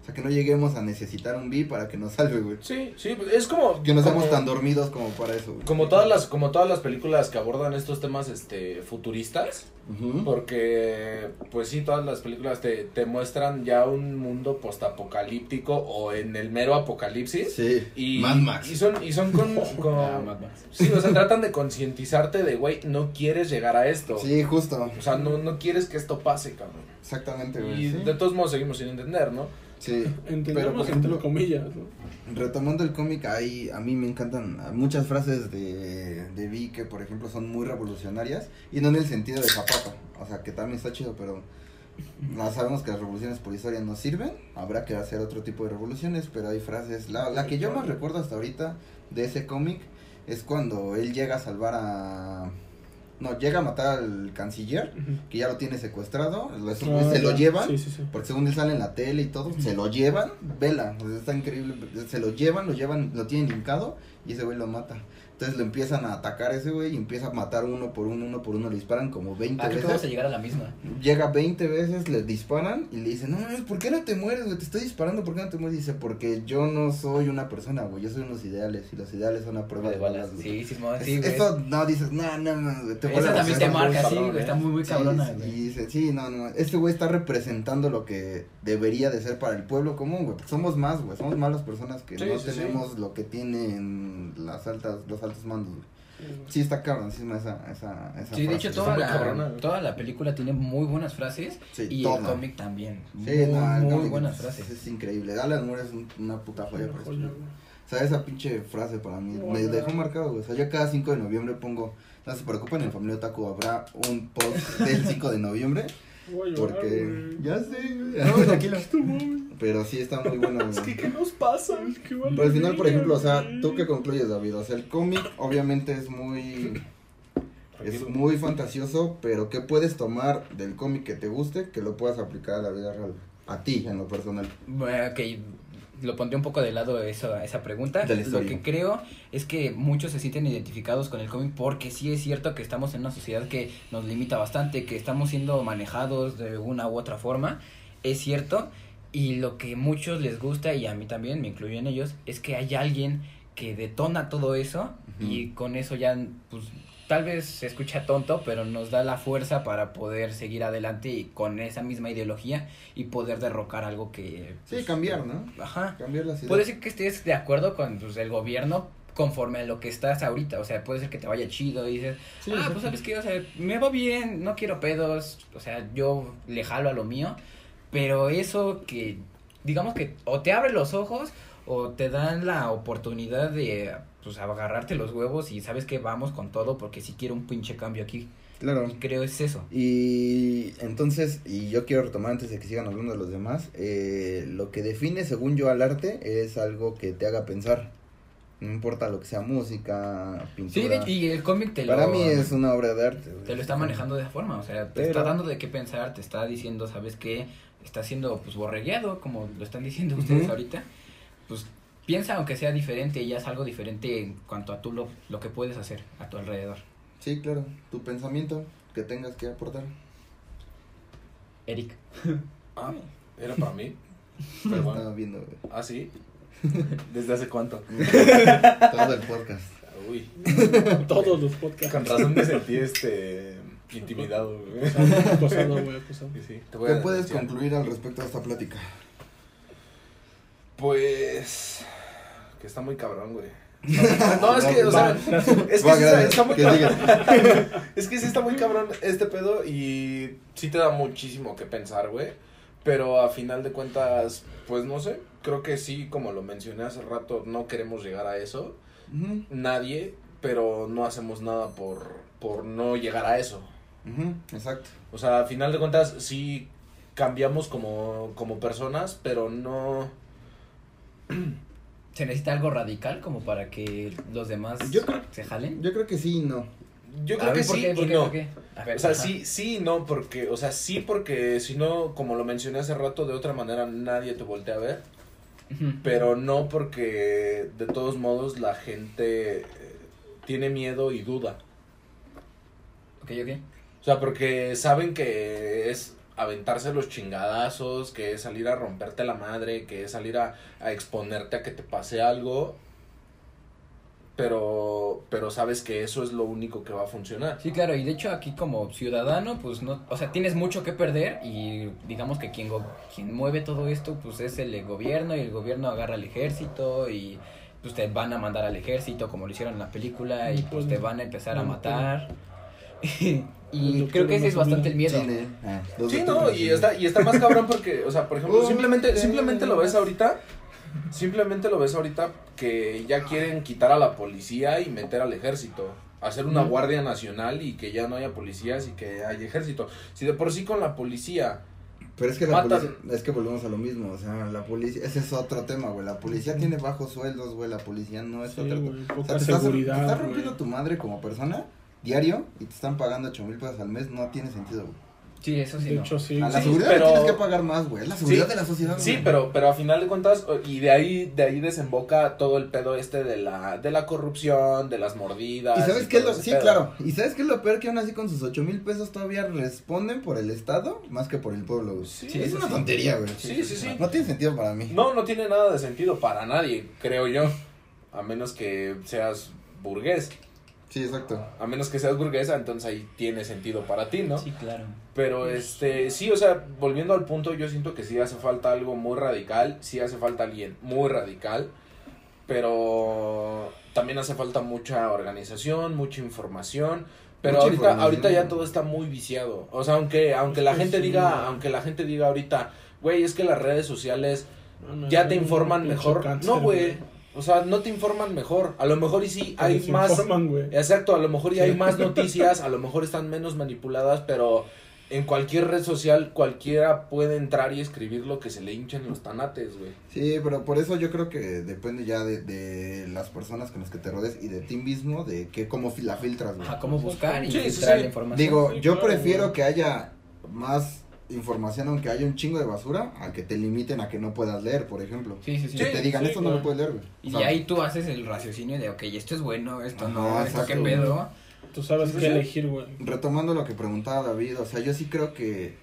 O sea, que no lleguemos a necesitar un B para que nos salve, güey. Sí, sí, es como. Que no como- seamos tan dormidos como para eso, güey. Como todas las, como todas las películas que abordan estos temas este futuristas, Ujú. porque pues sí, todas las películas te, te muestran ya un mundo postapocalíptico o en el mero apocalipsis. Sí. Y, Mad Max. y son, y son con, *laughs* con- Ah, Mad Max. sí, o sea, tratan de concientizarte de, güey, no quieres llegar a esto. Sí, justo. O sea, no, no quieres que esto pase, cabrón. Exactamente, güey. Y sí. de todos modos seguimos sin entender, ¿no? Sí. Entendemos Pero, entre comillas, ¿no? retomando el cómic, ahí a mí me encantan muchas frases de, de Vi que, por ejemplo, son muy revolucionarias. Y no en el sentido de Zapata. O sea, que también está chido, pero no, sabemos que las revoluciones por historia no sirven. Habrá que hacer otro tipo de revoluciones, pero hay frases. La, la que yo más recuerdo hasta ahorita de ese cómic es cuando él llega a salvar a... No, llega a matar al canciller, que ya lo tiene secuestrado. lo- Ah, se lo llevan. Sí, sí, sí. Porque según él sale en la tele y todo, se lo llevan, vela, o sea, está increíble, se lo llevan, lo llevan, lo tienen hincado y ese güey lo mata. Entonces lo empiezan a atacar ese güey y empieza a matar uno por uno, uno por uno, le disparan como 20 Ah, a veces. llegar a la misma. Llega 20 veces, le disparan y le dicen, no, mames, ¿por qué no te mueres, güey? Te estoy disparando, ¿por qué no te mueres? Dice, porque yo no soy una persona, güey, yo soy unos ideales y los ideales son a prueba de, De balas. balas. güey". Sí, sí, Es- sí, güey. Eso no dices, no, no, no, güey, te también te marca, sí, güey. Está muy, muy Sí, cabrona, sí, güey. y dice, sí, no, no, este güey está representando lo que debería de ser para el pueblo común, güey, somos más, güey, somos más las personas que Sí, no tenemos lo que tienen las altas, los altos mandos, güey. Sí, está cabrón, sí, esa, esa, esa Sí, de frase, hecho toda la, cabrona, toda la película tiene muy buenas frases Sí, y toda. el cómic también. Sí, muy, no, el muy cómic buenas es- frases. Es, increíble, Alan Moore es un- una puta joya, Una para joya. O sea, esa pinche frase para mí me Bueno. dejó marcado, güey. O sea, yo cada 5 de noviembre pongo, no se preocupen, en Familia Otaku habrá un post *laughs* del 5 de noviembre Voy a llorar, Porque. Ya sé, güey. No, tranquilo. *laughs* Pero sí está muy bueno, güey. Es que, ¿qué nos pasa? Es que vale Pero al final, por ejemplo, o sea. ¿tú qué concluyes, David? O sea, el cómic obviamente es muy. Es muy fantasioso, pero ¿qué puedes tomar del cómic que te guste que lo puedas aplicar a la vida real? A ti, en lo personal. Bueno, ok, lo pondré un poco de lado eso, esa pregunta. Lo que creo es que muchos se sienten identificados con el cómic porque sí es cierto que estamos en una sociedad que nos limita bastante, que estamos siendo manejados de una u otra forma, es cierto. Y lo que muchos les gusta, y a mí también, me incluyo en ellos, es que hay alguien que detona todo eso y con eso ya, pues, tal vez se escucha tonto, pero nos da la fuerza para poder seguir adelante y con esa misma ideología y poder derrocar algo que... Sí, pues, cambiar, ¿no? Ajá. Cambiar las ideas. Puede ser que estés de acuerdo con pues, el gobierno conforme a lo que estás ahorita, o sea, puede ser que te vaya chido y dices, Sí, ah, pues sabes qué, o sea, me va bien, no quiero pedos, o sea, yo le jalo a lo mío, pero eso que, digamos que o te abre los ojos o te dan la oportunidad de, pues, agarrarte los huevos y sabes que vamos con todo porque si quiero un pinche cambio aquí, Claro. y creo es eso. Y entonces, y yo quiero retomar antes de que sigan hablando de los demás, eh, lo que define, según yo, al arte es algo que te haga pensar. No importa lo que sea música, pintura. Sí, y el cómic te lo... Para mí es una obra de arte. te lo está manejando de esa forma, o sea, te Pero- está dando de qué pensar, te está diciendo, ¿sabes qué? Está siendo, pues, borregueado, como lo están diciendo ustedes ahorita. Pues, piensa aunque sea diferente, ya es algo diferente en cuanto a tú lo, lo que puedes hacer a tu alrededor. Sí, claro. Tu pensamiento que tengas que aportar. Eric. Ah, *laughs* era para mí. Pero bueno. Estaba viendo güey. Ah, sí. ¿Desde hace cuánto? *laughs* todo el podcast. Uy. *laughs* Todos los podcasts. Con razón me sentí este intimidado, güey. Acosado, güey, acosado. Sí, sí. Te voy ¿Qué a puedes concluir al respecto de esta plática? Pues. Que está muy cabrón, güey. *laughs* No, es que, o sea, es que sí está, muy cabrón. *laughs* Es que sí está muy cabrón este pedo y sí te da muchísimo que pensar, güey. Pero a final de cuentas, pues no sé. Creo que sí, como lo mencioné hace rato, no queremos llegar a eso. Nadie, pero no hacemos nada por, por no llegar a eso. Exacto. O sea, a final de cuentas, sí cambiamos como, como personas, pero no. *clears throat* ¿Se necesita algo radical como para que los demás Yo creo- se jalen? Yo creo que sí y no. Yo creo ver, que ¿por sí y qué? no. O sea, ajá. sí, sí y no, porque, o sea, sí porque si no, como lo mencioné hace rato, de otra manera nadie te voltea a ver, pero no porque de todos modos la gente eh, tiene miedo y duda. Ok, ok. O sea, porque saben que es aventarse los chingadazos, que es salir a romperte la madre, que es salir a, a exponerte a que te pase algo, pero, pero sabes que eso es lo único que va a funcionar. Sí, claro, y de hecho aquí como ciudadano, pues no, o sea, tienes mucho que perder y digamos que quien, go- quien mueve todo esto, pues es el gobierno y el gobierno agarra al ejército y pues te van a mandar al ejército como lo hicieron en la película y pues te van a empezar a matar. *laughs* y creo que ese es bastante el miedo. Ah, Sí, de no, y está, y está más cabrón porque, o sea, por ejemplo, Oh, simplemente, simplemente lo ves ahorita, simplemente lo ves ahorita que ya quieren quitar a la policía y meter al ejército, hacer una Mm. guardia nacional y que ya no haya policías y que haya ejército. Si de por sí con la policía, Pero es que la Matan. policía, es que volvemos a lo mismo, o sea, la policía, ese es otro tema, güey, la policía tiene bajos sueldos, güey, la policía no es Sí, otra güey, cosa. O poca sea, te estás, te seguridad, estás güey. rompiendo tu madre como persona diario y te están pagando 8 mil pesos al mes, no tiene sentido, güey. Sí, eso sí. De no. hecho, sí. A la Sí, seguridad pero- le tienes que pagar más, güey, es la seguridad Sí, de la sociedad, sí, güey. pero, pero a final de cuentas, y de ahí, de ahí desemboca todo el pedo este de la, de la corrupción, de las mordidas. ¿Y sabes qué es lo, sí, pedo. claro, y sabes qué es lo peor que aún así con sus 8 mil pesos todavía responden por el Estado más que por el pueblo, güey. Sí, es una sí. tontería, güey. Sí, sí, sí. No tiene sentido para mí. No, no tiene nada de sentido para nadie, creo yo. A menos que seas burgués. Sí, exacto. A menos que seas burguesa, entonces ahí tiene sentido para ti, ¿no? Sí, claro. Pero este, sí, o sea, volviendo al punto, yo siento que sí hace falta algo muy radical, sí hace falta alguien muy radical, pero también hace falta mucha organización, mucha información, pero Mucha ahorita información. ahorita ya todo está muy viciado. O sea, aunque aunque la gente sí. diga, aunque la gente diga ahorita, güey, es que las redes sociales No, no, ya te informan mejor. cáncer, No, güey. O sea, no te informan mejor. A lo mejor y sí hay más desinforman, güey. Exacto, a lo mejor ya hay más *laughs* noticias, a lo mejor están menos manipuladas, pero en cualquier red social cualquiera puede entrar y escribir lo que se le hinchan los tanates, güey. Sí, pero por eso yo creo que depende ya de, de las personas con las que te rodees y de ti mismo, de que cómo la filtras, güey. Ajá, cómo buscar y Sí, sí, filtrar sí. la información. Digo, Sí, yo claro, prefiero güey. que haya más información aunque haya un chingo de basura a que te limiten a que no puedas leer, por ejemplo. Sí, sí, sí. Que te digan, sí, esto no lo puedes leer, güey. Y ahí tú haces el raciocinio de, ok, esto es bueno, esto Ajá, no, esto qué pedo. Tú sabes Sí, qué sí. elegir, güey. retomando lo que preguntaba David, o sea, yo sí creo que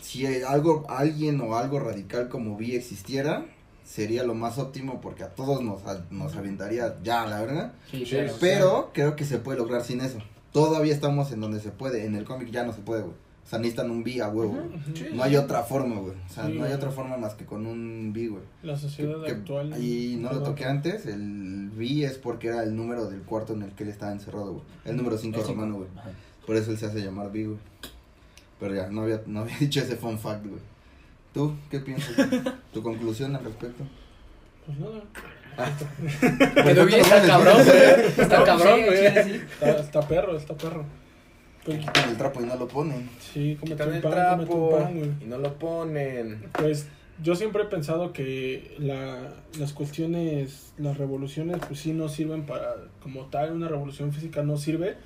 si algo, alguien o algo radical como vi existiera, sería lo más óptimo porque a todos nos, a- nos aventaría ya, la verdad. Sí, Sí. Pero creo que se puede lograr sin eso. Todavía estamos en donde se puede, en el cómic ya no se puede, güey. O sea, necesitan un B a huevo. No hay otra forma, güey. O sea, Sí, no hay otra forma más que con un B, güey. La sociedad Que- que- actual. y no lo toqué antes, el B es porque era el número del cuarto en el que él estaba encerrado, güey. El número 5 El cinco. romano, güey. Por eso él se hace llamar B, güey. Pero ya, no había, no había *laughs* dicho ese fun fact, güey. ¿Tú qué piensas? ¿Tu conclusión al respecto? Pues nada. Quedó bien, está cabrón, güey. Está cabrón, sí, güey. Está, está perro, está perro. Pues, Quitan el trapo y no lo ponen. sí, Quitan el pan, trapo pan, y no lo ponen. Pues yo siempre he pensado que la, las cuestiones, las revoluciones, pues sí no sirven para, como tal, una revolución física no sirve.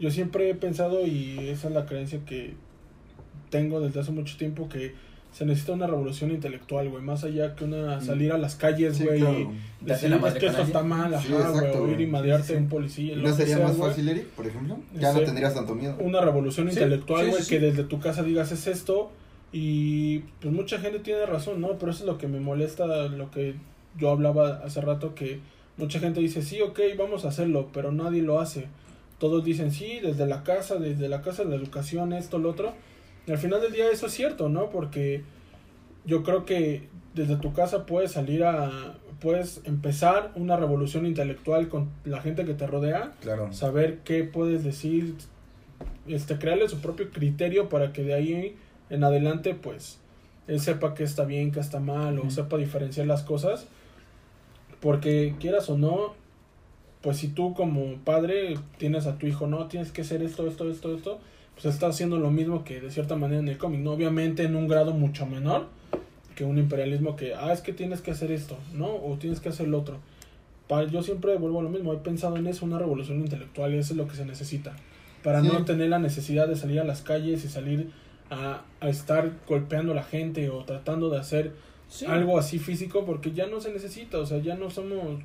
Yo siempre he pensado, y esa es la creencia que tengo desde hace mucho tiempo, que se necesita una revolución intelectual, güey, más allá que una salir a las calles, Sí, güey, claro. y decir, la es que esto está alguien". mal, ajá, Sí, güey, exacto, o ir y madrearte Sí, a sí. un policía. ¿Y lo no sería sea, más güey. fácil, Eric, por ejemplo? Ya Sí. no tendrías tanto miedo. una revolución Sí, intelectual, sí, güey, sí, que sí. desde tu casa digas es esto y pues mucha gente tiene razón, ¿no? Pero eso es lo que me molesta, lo que yo hablaba hace rato, que mucha gente dice, sí, ok, vamos a hacerlo, pero nadie lo hace. Todos dicen, sí, desde la casa, desde la casa, la educación, esto, lo otro. Al final del día eso es cierto, ¿no? Porque yo creo que desde tu casa puedes salir a... Puedes empezar una revolución intelectual con la gente que te rodea Claro. saber qué puedes decir, este, crearle su propio criterio para que de ahí en adelante, pues, él sepa que está bien, que está mal, o sepa diferenciar las cosas. Porque quieras o no, pues si tú como padre tienes a tu hijo, no, tienes que hacer esto, esto, esto, esto, pues está haciendo lo mismo que de cierta manera en el cómic, ¿no? Obviamente en un grado mucho menor que un imperialismo que, ah, es que tienes que hacer esto, ¿no? O tienes que hacer lo otro. Pa- yo siempre vuelvo a lo mismo, he pensado en eso, una revolución intelectual, y eso es lo que se necesita. Para Sí. no tener la necesidad de salir a las calles y salir a, a estar golpeando a la gente o tratando de hacer algo así físico, porque ya no se necesita, o sea, ya no somos,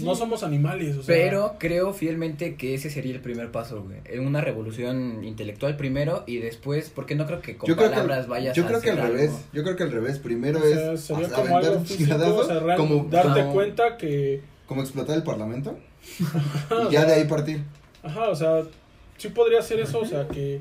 no somos animales, o sea. Pero creo fielmente que ese sería el primer paso, güey. En Una revolución intelectual primero y después, porque no creo que con Yo creo palabras que, vayas yo a creo que al revés. Yo creo que al revés. Primero o sea, es sería a- como algo un físico, chingadazo, o sea, real- como, darte como- cuenta que... como explotar el parlamento *laughs* y ya de ahí partir. Ajá, o sea, sí podría ser eso, o sea, que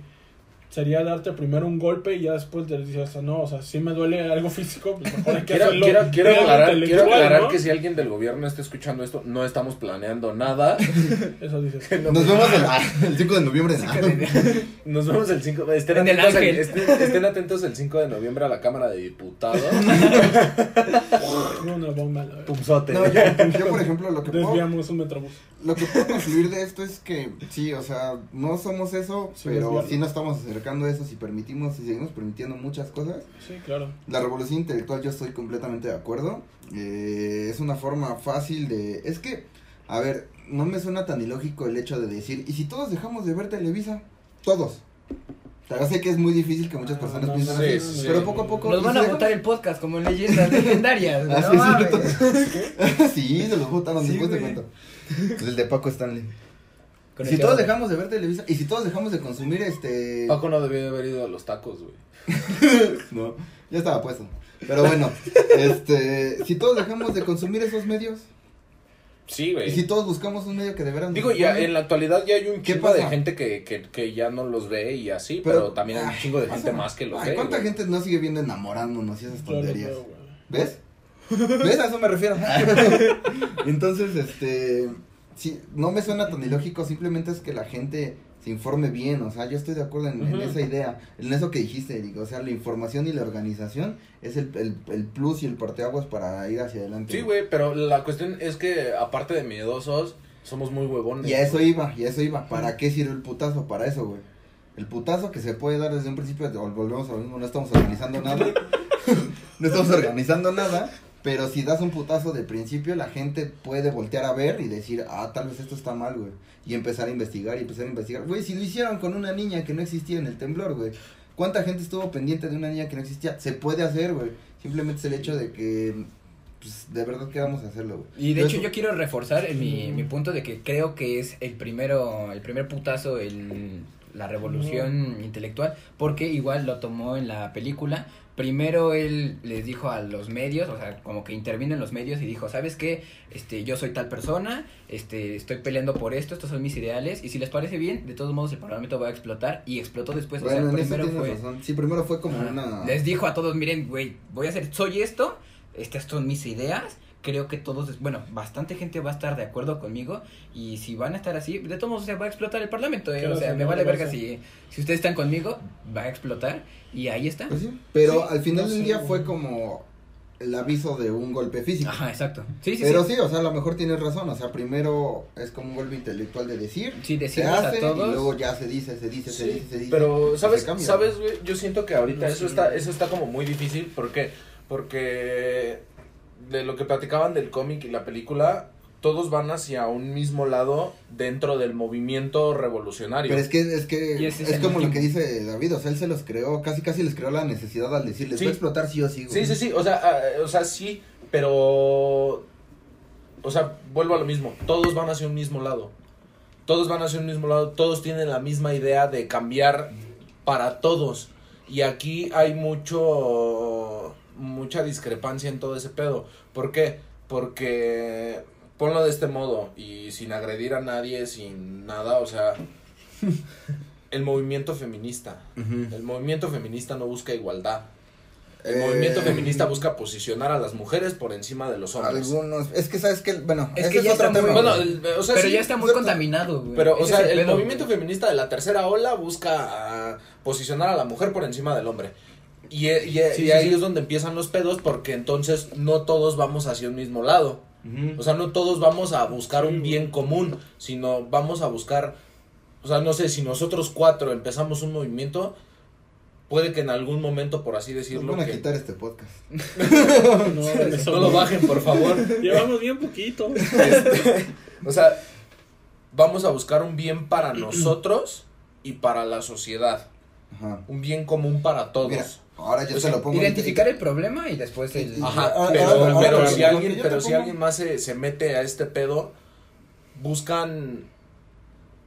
sería darte primero un golpe y ya después te dices, o sea, no, o sea, si me duele algo *laughs* físico, pues mejor hay que Quiero, hacerlo. quiero, quiero aclarar, quiero aclarar ¿no? que si alguien del gobierno está escuchando esto, no estamos planeando nada. *laughs* Eso dices. Nos vemos el, el 5 de noviembre. ¿no? Nos vemos el 5 estén, En el atentos el- Ángel. estén, estén atentos el 5 de noviembre a la Cámara de Diputados. Bomba, verdad. Pumsote. No, yo, yo, por ejemplo, lo que puedo, Desviamos un metrobús. lo que puedo concluir de esto es que sí, o sea, no somos eso, Sí, pero desviarlo. sí nos estamos acercando a eso si permitimos, si seguimos permitiendo muchas cosas. Sí, claro. La revolución intelectual yo estoy completamente de acuerdo. Eh, es una forma fácil de... Es que, a ver, no me suena tan ilógico el hecho de decir, ¿y si todos dejamos de ver Televisa? Todos. O sea, sé que es muy difícil que muchas Ah, personas no, piensen sí, así, sí. pero poco a poco... Nos ¿y van a votar el podcast como *laughs* leyendas legendarias. Ah, no sí, es mames. cierto. sí, se los votaron, Sí, después te güey. cuento. El de Paco Stanley. Con Y si todos dejamos de ver Televisa, y si todos dejamos de consumir este... Paco no debió de haber ido a los tacos, güey. *laughs* No, ya estaba puesto. Pero bueno, este, si todos dejamos de consumir esos medios, Sí, y güey. si todos buscamos un medio que de veras Digo, ya en la actualidad ya hay un ¿Qué chingo de gente que, que, que ya no los ve y así, pero, también hay un chingo de pasa- gente más que los ay, ve. ¿Cuánta güey. gente no sigue viendo enamorándonos y esas tonterías? ¿Ves? ¿Ves? A eso me refiero. *laughs* Entonces, este, sí, no me suena tan ilógico, simplemente es que la gente se informe bien, o sea, yo estoy de acuerdo en, esa idea, en eso que dijiste, Eric, o sea, la información y la organización es el, el, el plus y el parteaguas para ir hacia adelante. Sí, güey, pero la cuestión es que aparte de miedosos, somos muy huevones. Y a eso iba, y a eso iba. ¿Para qué sirve el putazo? Para eso, güey. El putazo que se puede dar desde un principio, volvemos a lo mismo, no estamos organizando nada. *laughs* *laughs* no estamos organizando nada. Pero si das un putazo de principio, la gente puede voltear a ver y decir, ah, tal vez esto está mal, güey. Y empezar a investigar y empezar a investigar. Güey, si lo hicieron con una niña que no existía en el temblor, güey. ¿Cuánta gente estuvo pendiente de una niña que no existía? Se puede hacer, güey. Simplemente es el hecho de que, pues, de verdad que vamos a hacerlo, güey. Y de Pero hecho eso- yo quiero reforzar en mi, mi punto de que creo que es el primero, el primer putazo, el, la revolución intelectual, porque igual lo tomó en la película. Primero él les dijo a los medios, o sea, como que intervino en los medios y dijo, ¿sabes qué? Este, yo soy tal persona, este, estoy peleando por esto, estos son mis ideales, y si les parece bien, de todos modos el parlamento va a explotar, y explotó después, Bueno, o sea, primero fue... razón. Sí, primero fue como una... Les dijo a todos, miren, güey, voy a hacer, soy esto, estas son mis ideas, creo que todos, bueno, bastante gente va a estar de acuerdo conmigo y si van a estar así, de todos modos se va a explotar el parlamento, eh, Claro, o sea, sí, me no, vale verga si, si ustedes están conmigo, va a explotar y ahí está. Pues sí, pero Sí, al final no del sé, día fue como el aviso de un golpe físico. Ajá, exacto. Sí, sí, Pero sí. sí, o sea, a lo mejor tienes razón, o sea, primero es como un golpe intelectual de decir, Sí, decimos a hace y todos. luego ya se dice, se dice, se dice, se dice. Pero, ¿sabes? ¿Sabes, güey? Yo siento que ahorita No eso está, eso está como muy difícil. ¿Por qué? Porque de lo que platicaban del cómic y la película, todos van hacia un mismo lado dentro del movimiento revolucionario. Pero es que, es que, es como lo que dice David, o sea, él se los creó, casi casi les creó la necesidad al decirles, Sí. va a explotar sí o sí, güey. Sí, sí, sí, o sea, ah, o sea, sí, pero... O sea, vuelvo a lo mismo, todos van hacia un mismo lado. Todos van hacia un mismo lado, todos tienen la misma idea de cambiar para todos. Y aquí hay mucho mucha discrepancia en todo ese pedo. ¿Por qué? Porque ponlo de este modo y sin agredir a nadie, sin nada, o sea, *laughs* el movimiento feminista. El movimiento feminista no busca igualdad. El Eh, movimiento feminista busca posicionar a las mujeres por encima de los hombres. Algunos, es que sabes que, bueno, Es que ya otro está muy- tema, Bueno, güey. el- o sea, pero sí, ya está muy contaminado, güey. Pero, o sea, es el, pedo, movimiento güey. feminista de la tercera ola busca ah, posicionar a la mujer por encima del hombre. Y, y, Sí, y sí, ahí sí. es donde empiezan los pedos porque entonces no todos vamos hacia un mismo lado. Ujú. O sea, no todos vamos a buscar Sí, un güey. bien común, sino vamos a buscar, o sea, no sé, si nosotros cuatro empezamos un movimiento, puede que en algún momento, por así Nos decirlo, van a que... quitar este podcast. *laughs* No, no lo bajen, por favor. Llevamos bien poquito. O sea, vamos a buscar un bien para nosotros y para la sociedad. Ajá. Un bien común para todos. Mira, ahora yo O te sea, lo pongo. Identificar el problema y después el... Ajá, pero, si alguien, pero si más se, se mete a este pedo, buscan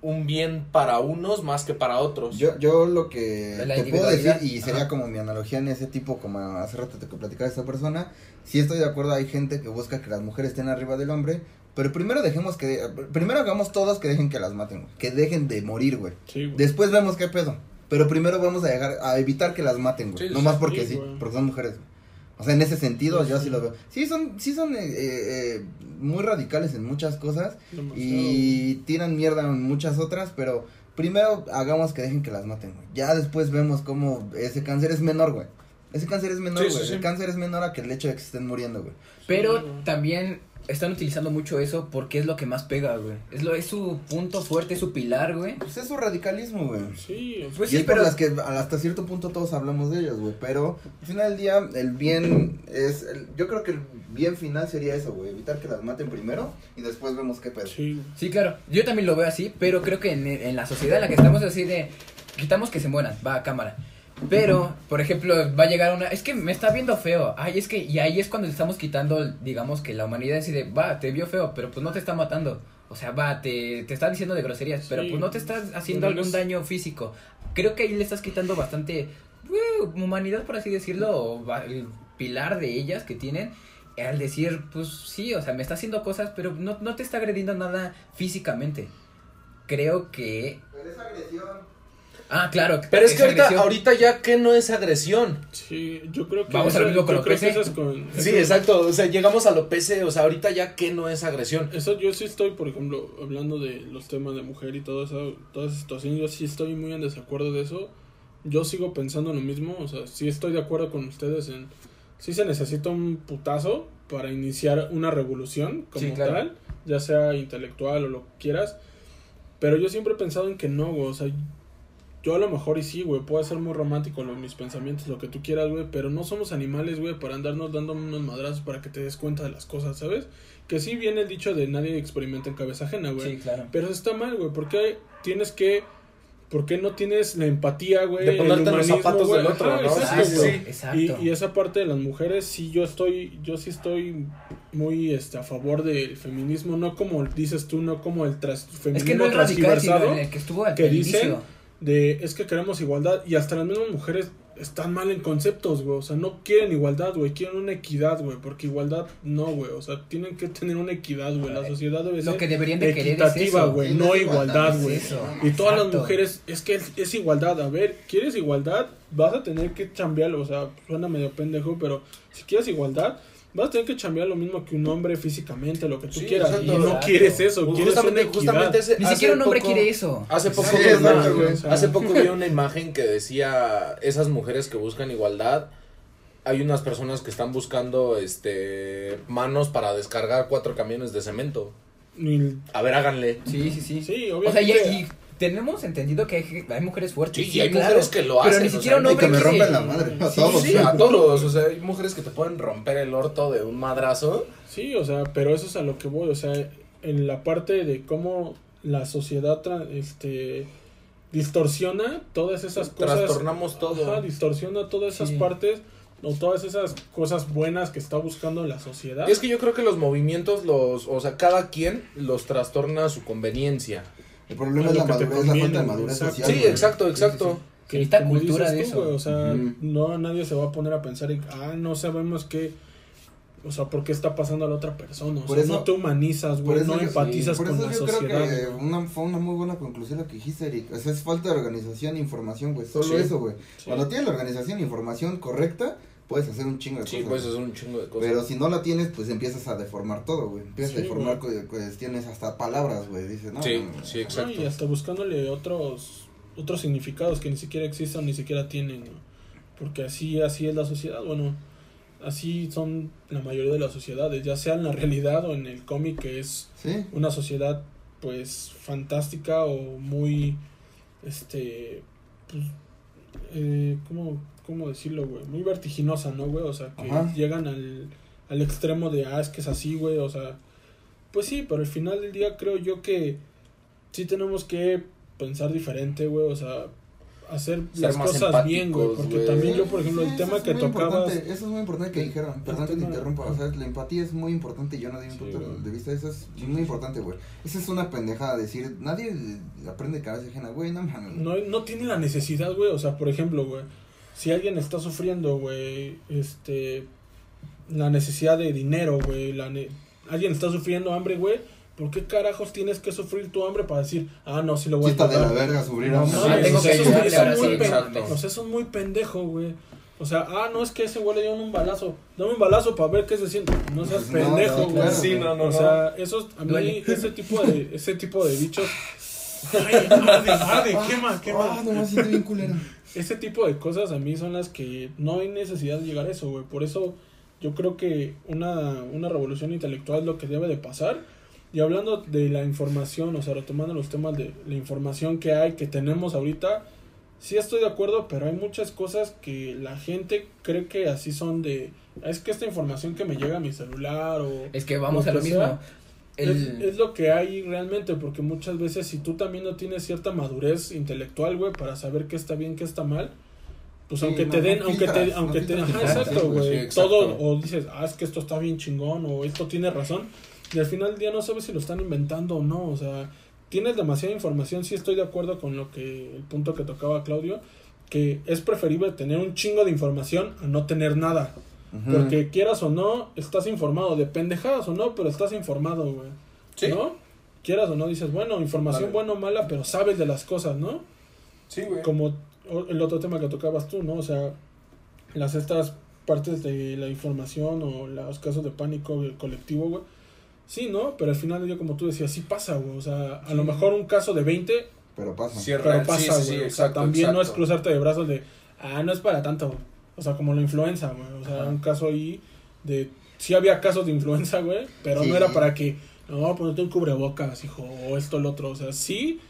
un bien para unos más que para otros. Yo, yo lo que te puedo decir, y sería Ajá. como mi analogía en ese tipo, como hace rato te platicaba esta persona, sí estoy de acuerdo, hay gente que busca que las mujeres estén arriba del hombre, pero primero dejemos que, primero hagamos todos que dejen que las maten, güey, que dejen de morir, güey. Sí, güey. Después vemos qué pedo, pero primero vamos a dejar, a evitar que las maten, güey, Sí, no más porque sí, porque son mujeres, güey. O sea, en ese sentido Sí, yo sí. sí lo veo. Sí son, sí son eh, eh, muy radicales en muchas cosas, Demasiado. y tiran mierda en muchas otras, pero primero hagamos que dejen que las maten, güey. Ya después vemos cómo ese cáncer es menor, güey. Ese cáncer es menor, güey. sí, sí. El cáncer es menor a que el hecho de que se estén muriendo, güey. Pero también están utilizando mucho eso porque es lo que más pega, güey. Es, lo, es su punto fuerte, es su pilar, güey. Pues es su radicalismo, güey. Sí, Pues y sí, es por pero- las que hasta cierto punto todos hablamos de ellos, güey. Pero al final del día, el bien es. el- yo creo que el bien final sería eso, güey. Evitar que las maten primero y después vemos qué pedo. sí. Sí, claro. Yo también lo veo así, pero creo que en, en la sociedad en la que estamos así de... Quitamos que se mueran, va a cámara. Pero, por ejemplo, va a llegar una... Es que me está viendo feo. Ay, es que... Y ahí es cuando le estamos quitando, digamos, que la humanidad decide, va, te vio feo, pero pues no te está matando. O sea, va, te, te está diciendo de groserías, pero pues no te estás haciendo algún daño físico. Creo que ahí le estás quitando bastante eh, humanidad, por así decirlo, o el pilar de ellas que tienen. Al decir, pues sí, o sea, me está haciendo cosas, pero no, no te está agrediendo nada físicamente. Creo que... Pero es agresión. Ah, claro. Pero es que ahorita, agresión. ahorita ya que no es agresión. Sí, yo creo que. Vamos a lo eso- mismo con lo PC. eso es con- Sí, eso- exacto. O sea, llegamos a lo PC. O sea, ahorita ya que no es agresión. Eso yo sí estoy, por ejemplo, hablando de los temas de mujer y todo eso, toda esa situación, yo sí estoy muy en desacuerdo de eso. Yo sigo pensando lo mismo, o sea, sí estoy de acuerdo con ustedes en... Sí se necesita un putazo para iniciar una revolución como Sí, claro. tal, ya sea intelectual o lo que quieras, pero yo siempre he pensado en que no, güey, o sea, yo a lo mejor y sí, güey, puedo ser muy romántico lo, mis pensamientos, lo que tú quieras, güey, pero no somos animales, güey, para andarnos dando unos madrazos para que te des cuenta de las cosas, ¿sabes? Que sí viene el dicho de nadie experimenta en cabeza ajena, güey. Sí, claro. Pero está mal, güey, porque tienes que... ¿Por qué no tienes la empatía, güey? De ponerte en los zapatos güey? del otro, Ajá, ¿no? exacto, Sí, güey. sí. Exacto. Y, y esa parte de las mujeres, sí, yo estoy, yo sí estoy muy este, a favor del feminismo, no como dices tú, no como el tras, feminismo Es que no es transversado, en el que estuvo al que dicen. De es que queremos igualdad y hasta las mismas mujeres están mal en conceptos, güey, o sea, no quieren igualdad, güey, quieren una equidad, güey, porque igualdad no, güey, o sea, tienen que tener una equidad, güey, la sociedad debe Lo ser que deberían de equitativa, güey, no igualdad, güey. es. Y todas las mujeres, es que es, es igualdad. A ver, ¿quieres igualdad? Vas a tener que chambearlo. O sea, suena medio pendejo, pero si quieres igualdad, vas a tener que chambear lo mismo que un hombre físicamente, lo que tú Sí, quieras. exacto. y no Exacto. quieres eso, Pues quieres justamente, una equidad. justamente ese- Ni siquiera un hombre poco- quiere eso. Hace poco, Sí, vi una, hace poco vi una imagen que decía esas mujeres que buscan igualdad. Hay unas personas que están buscando este manos para descargar cuatro camiones de cemento. A ver, háganle. Sí, sí, sí. Sí, O sea, y, obviamente. y tenemos entendido que hay, hay mujeres fuertes. Sí, y hay mujeres que lo hacen, Pero ni o siquiera sea, un Y que hombre me rompen la madre. A todos. Sí, a todos. O sea, hay mujeres que te pueden romper el orto de un madrazo. Sí, o sea, pero eso es a lo que voy. O sea, en la parte de cómo la sociedad este distorsiona todas esas cosas. Trastornamos todo. Ajá, distorsiona todas esas Sí. partes o todas esas cosas buenas que está buscando la sociedad. Y es que yo creo que los movimientos, los, o sea, cada quien los trastorna a su conveniencia. El problema es la que madurez, la falta conviene, de madurez exacto. social. Sí, güey. exacto, exacto. Se necesita como cultura de tú, eso. güey, o sea, no nadie se va a poner a pensar, en, ah, no sabemos qué, o sea, por qué está pasando a la otra persona. O Por sea, eso- no te humanizas, por güey, eso no empatizas Por con eso la yo sociedad. creo que una, fue una muy buena conclusión lo que dijiste, Eric. O sea, es falta de organización e información, güey. Solo Sí. eso, güey. Sí. Cuando tienes la organización e información correcta, puedes hacer un chingo de Sí, cosas. puedes hacer un chingo de cosas. Pero si no la tienes, pues empiezas a deformar todo, güey. Empiezas Sí, a deformar güey. cu- cuestiones, hasta palabras, güey. Dices, no. Sí, no, no. sí, No, exacto. y hasta buscándole otros otros significados que ni siquiera existen, ni siquiera tienen, ¿no? porque así así es la sociedad, bueno, así son la mayoría de las sociedades, ya sea en la realidad o en el cómic que es Sí. una sociedad pues fantástica o muy este pues eh, ¿cómo, cómo decirlo güey muy vertiginosa no güey o sea que Ajá. llegan al, al extremo de ah es que es así güey o sea pues sí pero al final del día creo yo que sí tenemos que pensar diferente güey o sea hacer Ser las cosas bien güey porque también yo por ejemplo Sí, el tema es que tocabas Eso es muy importante que dijeron. Perdón que te interrumpa. O sea, la empatía es muy importante yo no di mi Sí, punto de vista. Eso es muy importante, güey. Esa es una pendejada. Decir, nadie aprende de cabeza ajena, güey. No mames. no, no tiene la necesidad, güey. O sea, por ejemplo, güey, si alguien está sufriendo, güey, este, la necesidad de dinero, güey, la ne- alguien está sufriendo hambre, güey, ¿por qué carajos tienes que sufrir tu hambre para decir, ah, no, sí lo Sí voy a está de la verga sufrir No, hambre. mames, tengo o sea, que eso es- muy sí, pen- exacto. o sea, eso es muy pendejo, güey. O sea, ah, no es que ese güey le dieron un balazo. Dame un balazo para ver qué se siente. No seas No, pendejo, no, güey. claro, Sí, no, no, o no. sea, esos, a mí, Duele. ese tipo de, ese tipo de bichos. *laughs* Ay, arde, arde, quema, quema. Ah, no me siento bien culero. Ese tipo de cosas a mí son las que no hay necesidad de llegar a eso, güey. Por eso yo creo que una, una revolución intelectual es lo que debe de pasar. Y hablando de la información, o sea, retomando los temas de la información que hay, que tenemos ahorita, sí estoy de acuerdo, pero hay muchas cosas que la gente cree que así son de... Es que esta información que me llega a mi celular o... Es que vamos a lo mismo. sea, El- Es, es lo que hay realmente, porque muchas veces si tú también no tienes cierta madurez intelectual, güey, para saber qué está bien, qué está mal, pues Sí, aunque no, te den, no aunque te, aunque no te, filtras ajá, información, exacto, güey, güey, sí, exacto. todo, o dices, ah, es que esto está bien chingón, o esto tiene razón, y al final del día no sabes si lo están inventando o no, o sea, tienes demasiada información, sí estoy de acuerdo con lo que, el punto que tocaba Claudio, que es preferible tener un chingo de información a no tener nada. Porque quieras o no, estás informado. De pendejadas o no, pero estás informado, güey. Sí. ¿No? Quieras o no, dices, bueno, información Vale. buena o mala, pero sabes de las cosas, ¿no? Sí, güey. Como el otro tema que tocabas tú, ¿no? O sea, las estas partes de la información o los casos de pánico del colectivo, güey. Sí, ¿no? Pero al final día, como tú decías, sí pasa, güey. O sea, a lo mejor un caso de 20, Pero pasa. Pero pasa, Sí, güey. sí, sí, o sea, exacto, también no es exacto. cruzarte de brazos de, ah, no es para tanto. O sea, como la influenza, güey. O sea, Ajá. un caso ahí de, sí había casos de influenza, güey, pero Sí. no era para que, no, ponerte un cubrebocas, hijo, o esto, lo otro. O sea, sí,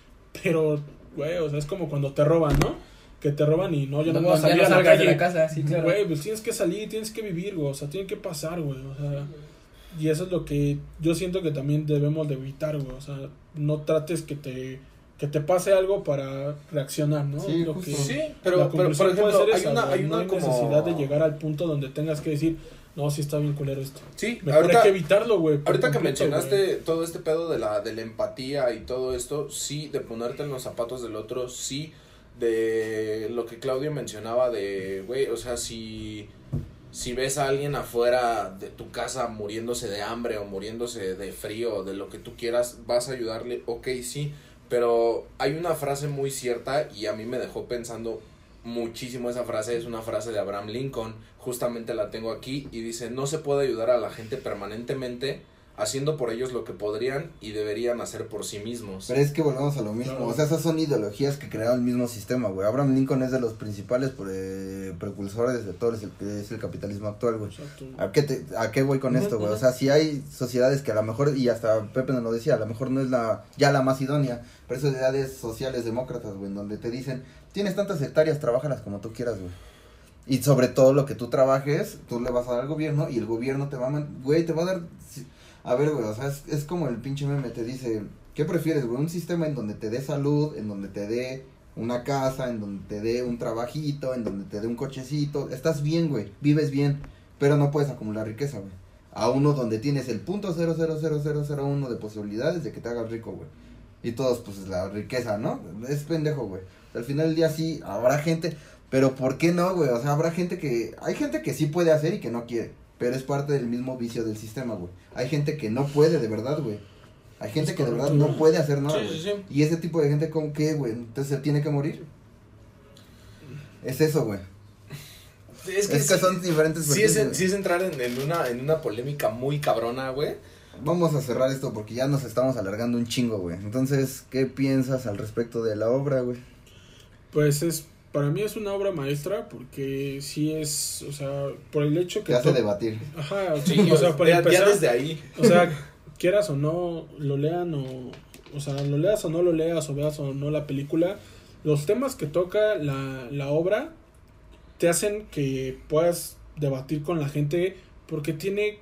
pero güey, o sea, es como cuando te roban, ¿no? Que te roban y no, yo no, No, voy a salir no a la salgas de calle. la casa, sí, claro. Güey, pues tienes que salir, tienes que vivir, güey, o sea, tiene que pasar, güey, o sea, y eso es lo que yo siento que también debemos de evitar, güey, o sea, no trates que te que te pase algo para reaccionar, ¿no? Sí, Lo justo. que- Sí, la pero, pero por ejemplo, ser hay una, hay no una hay como... necesidad de llegar al punto donde tengas que decir, no, sí está bien culero esto. Sí, Mejor ahorita, hay que evitarlo, güey. ahorita que mencionaste todo este pedo de la, de la empatía y todo esto, sí, de ponerte en los zapatos del otro, sí, de lo que Claudio mencionaba de, güey, o sea, si, si ves a alguien afuera de tu casa muriéndose de hambre o muriéndose de frío o de lo que tú quieras, vas a ayudarle, ok, sí, pero hay una frase muy cierta y a mí me dejó pensando muchísimo esa frase, es una frase de Abraham Lincoln, justamente la tengo aquí y dice, no se puede ayudar a la gente permanentemente haciendo por ellos lo que podrían y deberían hacer por sí mismos. Pero es que volvemos a lo mismo. O sea, esas son ideologías que crearon el mismo sistema, güey. Abraham Lincoln es de los principales pre- precursores de todo el que es el capitalismo actual, güey. ¿A qué, te- ¿A qué voy con esto, güey? O sea, si hay sociedades que a lo mejor, y hasta Pepe nos lo decía, a lo mejor no es la ya la más idónea, pero hay sociedades sociales demócratas, güey, en donde te dicen, tienes tantas hectáreas, trabajalas como tú quieras, güey. Y sobre todo lo que tú trabajes, tú le vas a dar al gobierno y el gobierno te va a, güey, te va a dar... A ver, güey, o sea, es, es como el pinche meme te dice, ¿qué prefieres, güey? Un sistema en donde te dé salud, en donde te dé una casa, en donde te dé un trabajito, en donde te dé un cochecito. Estás bien, güey, vives bien, pero no puedes acumular riqueza, güey. A uno donde tienes el punto uno de posibilidades de que te hagas rico, güey. Y todos, pues, la riqueza, ¿no? Es pendejo, güey. Al final del día sí, habrá gente, pero ¿por qué no, güey? O sea, habrá gente que, hay gente que sí puede hacer y que no quiere, pero es parte del mismo vicio del sistema, güey. Hay gente que no puede de verdad, güey. Hay gente Es que de verdad no puede hacer nada, Sí, güey. sí, sí. Y ese tipo de gente, ¿con qué, güey? Entonces se tiene que morir. Es eso, güey. Es Es que, son diferentes sí es, sí entrar en, en una, en una polémica muy cabrona, güey. Vamos a cerrar esto porque ya nos estamos alargando un chingo, güey. Entonces, ¿qué piensas al respecto de la obra, güey? Pues es, para mí es una obra maestra porque sí es, o sea, por el hecho que... Te hace to- debatir. Ajá, Sí, o sea, para ya, ya empezar, desde ahí. o sea, quieras o no, lo lean o, o sea, lo leas o no lo leas o veas o no la película, los temas que toca la, la obra te hacen que puedas debatir con la gente porque tiene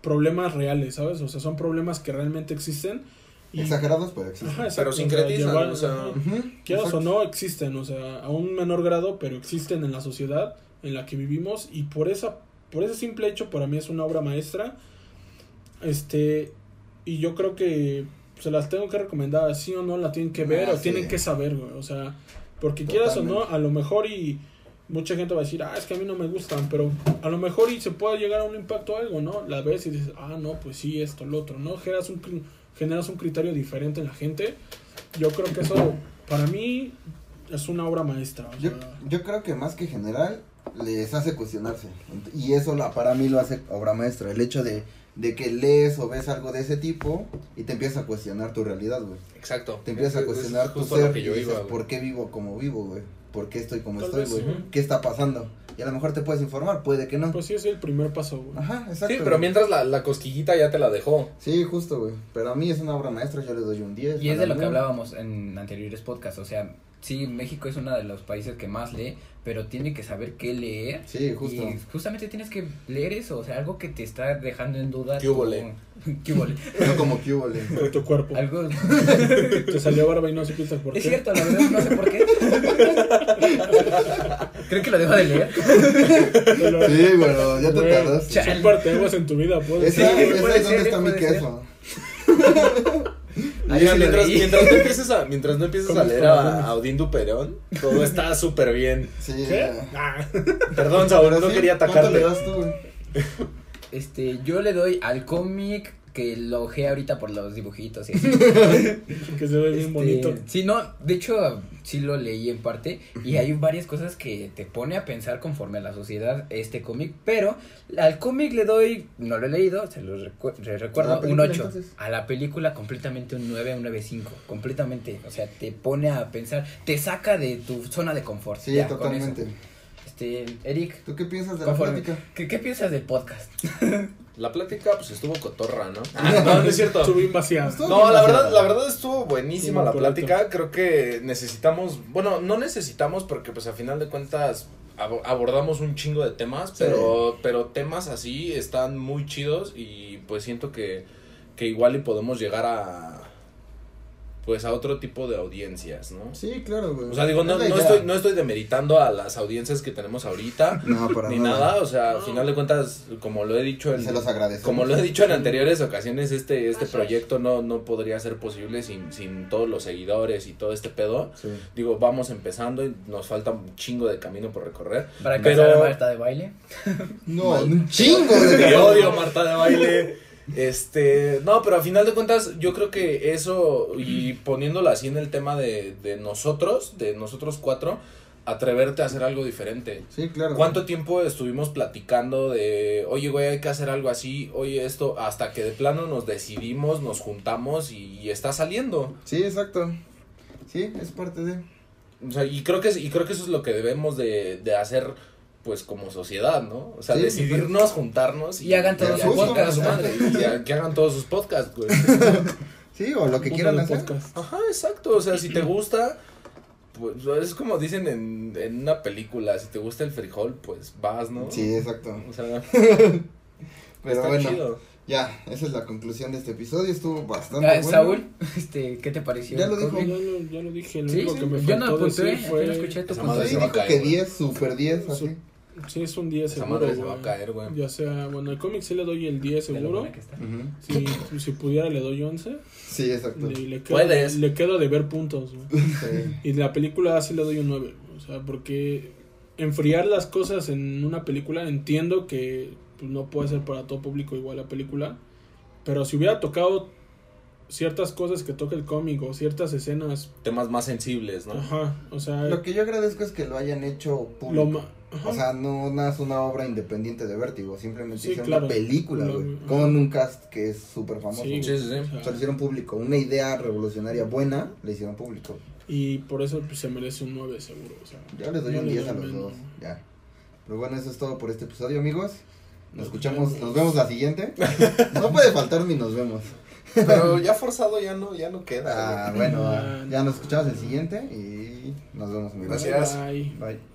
problemas reales, ¿sabes? O sea, son problemas que realmente existen. Y- Exagerados, pero existen. Ajá, Pero o sea, sincretizan, llevar- o sea, ajá. Ujú, Quieras o no, existen, o sea, a un menor grado, pero existen en la sociedad en la que vivimos y por esa por ese simple hecho para mí es una obra maestra. Este y yo creo que se las tengo que recomendar, sí o no la tienen que ver Ah, o sí. tienen que saber, güey, o sea, porque quieras o no, a lo mejor y mucha gente va a decir, "Ah, es que a mí no me gustan", pero a lo mejor y se puede llegar a un impacto o algo, ¿no? La ves y dices, "Ah, no, pues sí, esto, lo otro", ¿no? Generas un cri- generas un criterio diferente en la gente. Yo creo que eso para mí es una obra maestra. o Yo, sea, yo creo que más que general les hace cuestionarse. Y eso la, para mí lo hace obra maestra. El hecho de, de que lees o ves algo de ese tipo y te empiezas a cuestionar tu realidad, güey. Exacto. Te empiezas a Es- es cuestionar tu ser que y yo dices, iba. ¿por qué vivo como vivo, güey? ¿Por qué estoy como Tal estoy, güey? sí. ¿Qué está pasando? Y a lo mejor te puedes informar, puede que no. pues sí es el primer paso, güey. Ajá, exacto. Sí, pero güey. mientras la, la cosquillita ya te la dejó. Sí, justo, güey. Pero a mí es una obra maestra, yo le doy un 10. Y es de lo que hablábamos en anteriores podcasts, o sea, sí, México es uno de los países que más lee, pero tiene que saber qué leer. Sí, justo. Y justamente tienes que leer eso, o sea, algo que te está dejando en duda. ¿Qué hubo, le? *laughs* ¿Qué hubo, le? *laughs* No como hubo, le. Por tu cuerpo. Algo... *laughs* Te salió barba y no supiste por qué. Es cierto, la verdad no sé por qué. ¿Creen que lo dejo de leer? Pero- Sí, bueno, ya te Güey, tardaste. Cha- Son parteaguas en tu vida, pues. Esa, Sí, esa puede es donde ser, está mi puede ser. queso. Ahí Mira, sí lo mientras, no empieces a, mientras no empieces ¿Cómo a leer a, a Odín Duperón, todo está súper bien. Sí. ¿Qué? Ah, *laughs* Perdón, Saúl, no sí, quería ¿cuánto le atacarte. das tú, güey? Este, yo le doy al cómic que lo ojé ahorita por los dibujitos y así. *laughs* que se ve bien Este, bonito. Sí, no, de hecho sí lo leí en parte y hay varias cosas que te pone a pensar conforme a la sociedad este cómic, pero al cómic le doy, no lo he leído, se lo recu- le ¿A recuerdo, un película, 8. entonces? A la película completamente un 9, un 9.5, completamente, o sea, te pone a pensar, te saca de tu zona de confort. Sí, ya, totalmente. Este, Eric, ¿Tú qué piensas de la plática? ¿qué, qué piensas del podcast? *laughs* La plática, pues estuvo cotorra, ¿no? no, no es cierto. Estuvo bien vaciada. No, la verdad, la verdad estuvo buenísima Sí, la correcto. plática. Creo que necesitamos, bueno, no necesitamos porque pues a final de cuentas abo- abordamos un chingo de temas, Sí. pero, pero temas así están muy chidos y pues siento que, que igual y podemos llegar a pues a otro tipo de audiencias, ¿no? Sí, claro, güey. O sea, digo, no, no estoy, no estoy demeritando a las audiencias que tenemos ahorita, *laughs* No, para ni nada. nada, o sea, al final de cuentas, como lo he dicho en, Se los como lo he dicho en anteriores ocasiones, este, este proyecto no, no podría ser posible sin, sin todos los seguidores y todo este pedo. Sí. Digo, vamos empezando y nos falta un chingo de camino por recorrer. Para Pero- alcanzar a Marta de baile. No, un chingo de Te odio, Marta de baile. Este, no, pero a final de cuentas, yo creo que eso, y poniéndolo así en el tema de, de nosotros, de nosotros cuatro, atreverte a hacer algo diferente. Sí, claro. ¿Cuánto tiempo estuvimos platicando de, oye, güey, hay que hacer algo así, oye, esto, hasta que de plano nos decidimos, nos juntamos y, y está saliendo? Sí, exacto. Sí, es parte de. O sea, y creo que, y creo que eso es lo que debemos de, de hacer, pues, como sociedad, ¿no? O sea, Sí, decidirnos, juntarnos. Y hagan todos sus y- podcasts. su madre, y que hagan todos sus podcasts, güey. *laughs* Sí, o lo que quieran hacer. podcast. Ajá, exacto. O sea, si te gusta, pues es como dicen en, en una película, si te gusta el frijol, pues vas, ¿no? Sí, exacto. O sea, *laughs* Pero está bueno, chido. ya, esa es la conclusión de este episodio. Estuvo bastante Ah, bueno. Saúl, *laughs* este, ¿qué te pareció? Ya lo dijo. Ya cómic? lo, ya lo dije, lo Sí, único sí, que me yo no faltó apunté, decir fue... apenas escuché tu punto. Sí, dijo caer, que güey. 10, super 10, así. Sí, es un 10 Esa seguro, madre se va a caer, güey. Ya sea, bueno, el cómic sí le doy el 10 De lo seguro. buena que está. Ujú. Si, si pudiera le doy 11. Sí, exacto. Le, le quedo, Puedes. le quedo de ver puntos, güey. Sí. Y la película sí le doy un 9. O sea, porque enfriar las cosas en una película, entiendo que pues, no puede ser para todo público igual la película. Pero si hubiera tocado ciertas cosas que toca el cómic o ciertas escenas, Temas más sensibles, ¿no? ajá, o sea, Lo que yo agradezco es que lo hayan hecho público. lo ma- ajá. O sea, no, no es una obra independiente de Vértigo, simplemente Sí, hicieron claro. una película, güey, con un cast que es súper famoso. Sí, Sí, sí, sí. o O sea, sea, lo hicieron público, una idea revolucionaria buena, le hicieron público. y por eso pues, se merece un 9 seguro. O sea, Yo les doy un le 10 a los menos. dos, ya. Pero bueno, eso es todo por este episodio, amigos. Nos escuchamos, nos vemos la siguiente. *laughs* No puede faltar ni nos vemos. Pero *laughs* ya forzado ya no, ya no queda. Ah, bueno, ya nos escuchamos el siguiente y nos vemos. Gracias. Bye. Bye.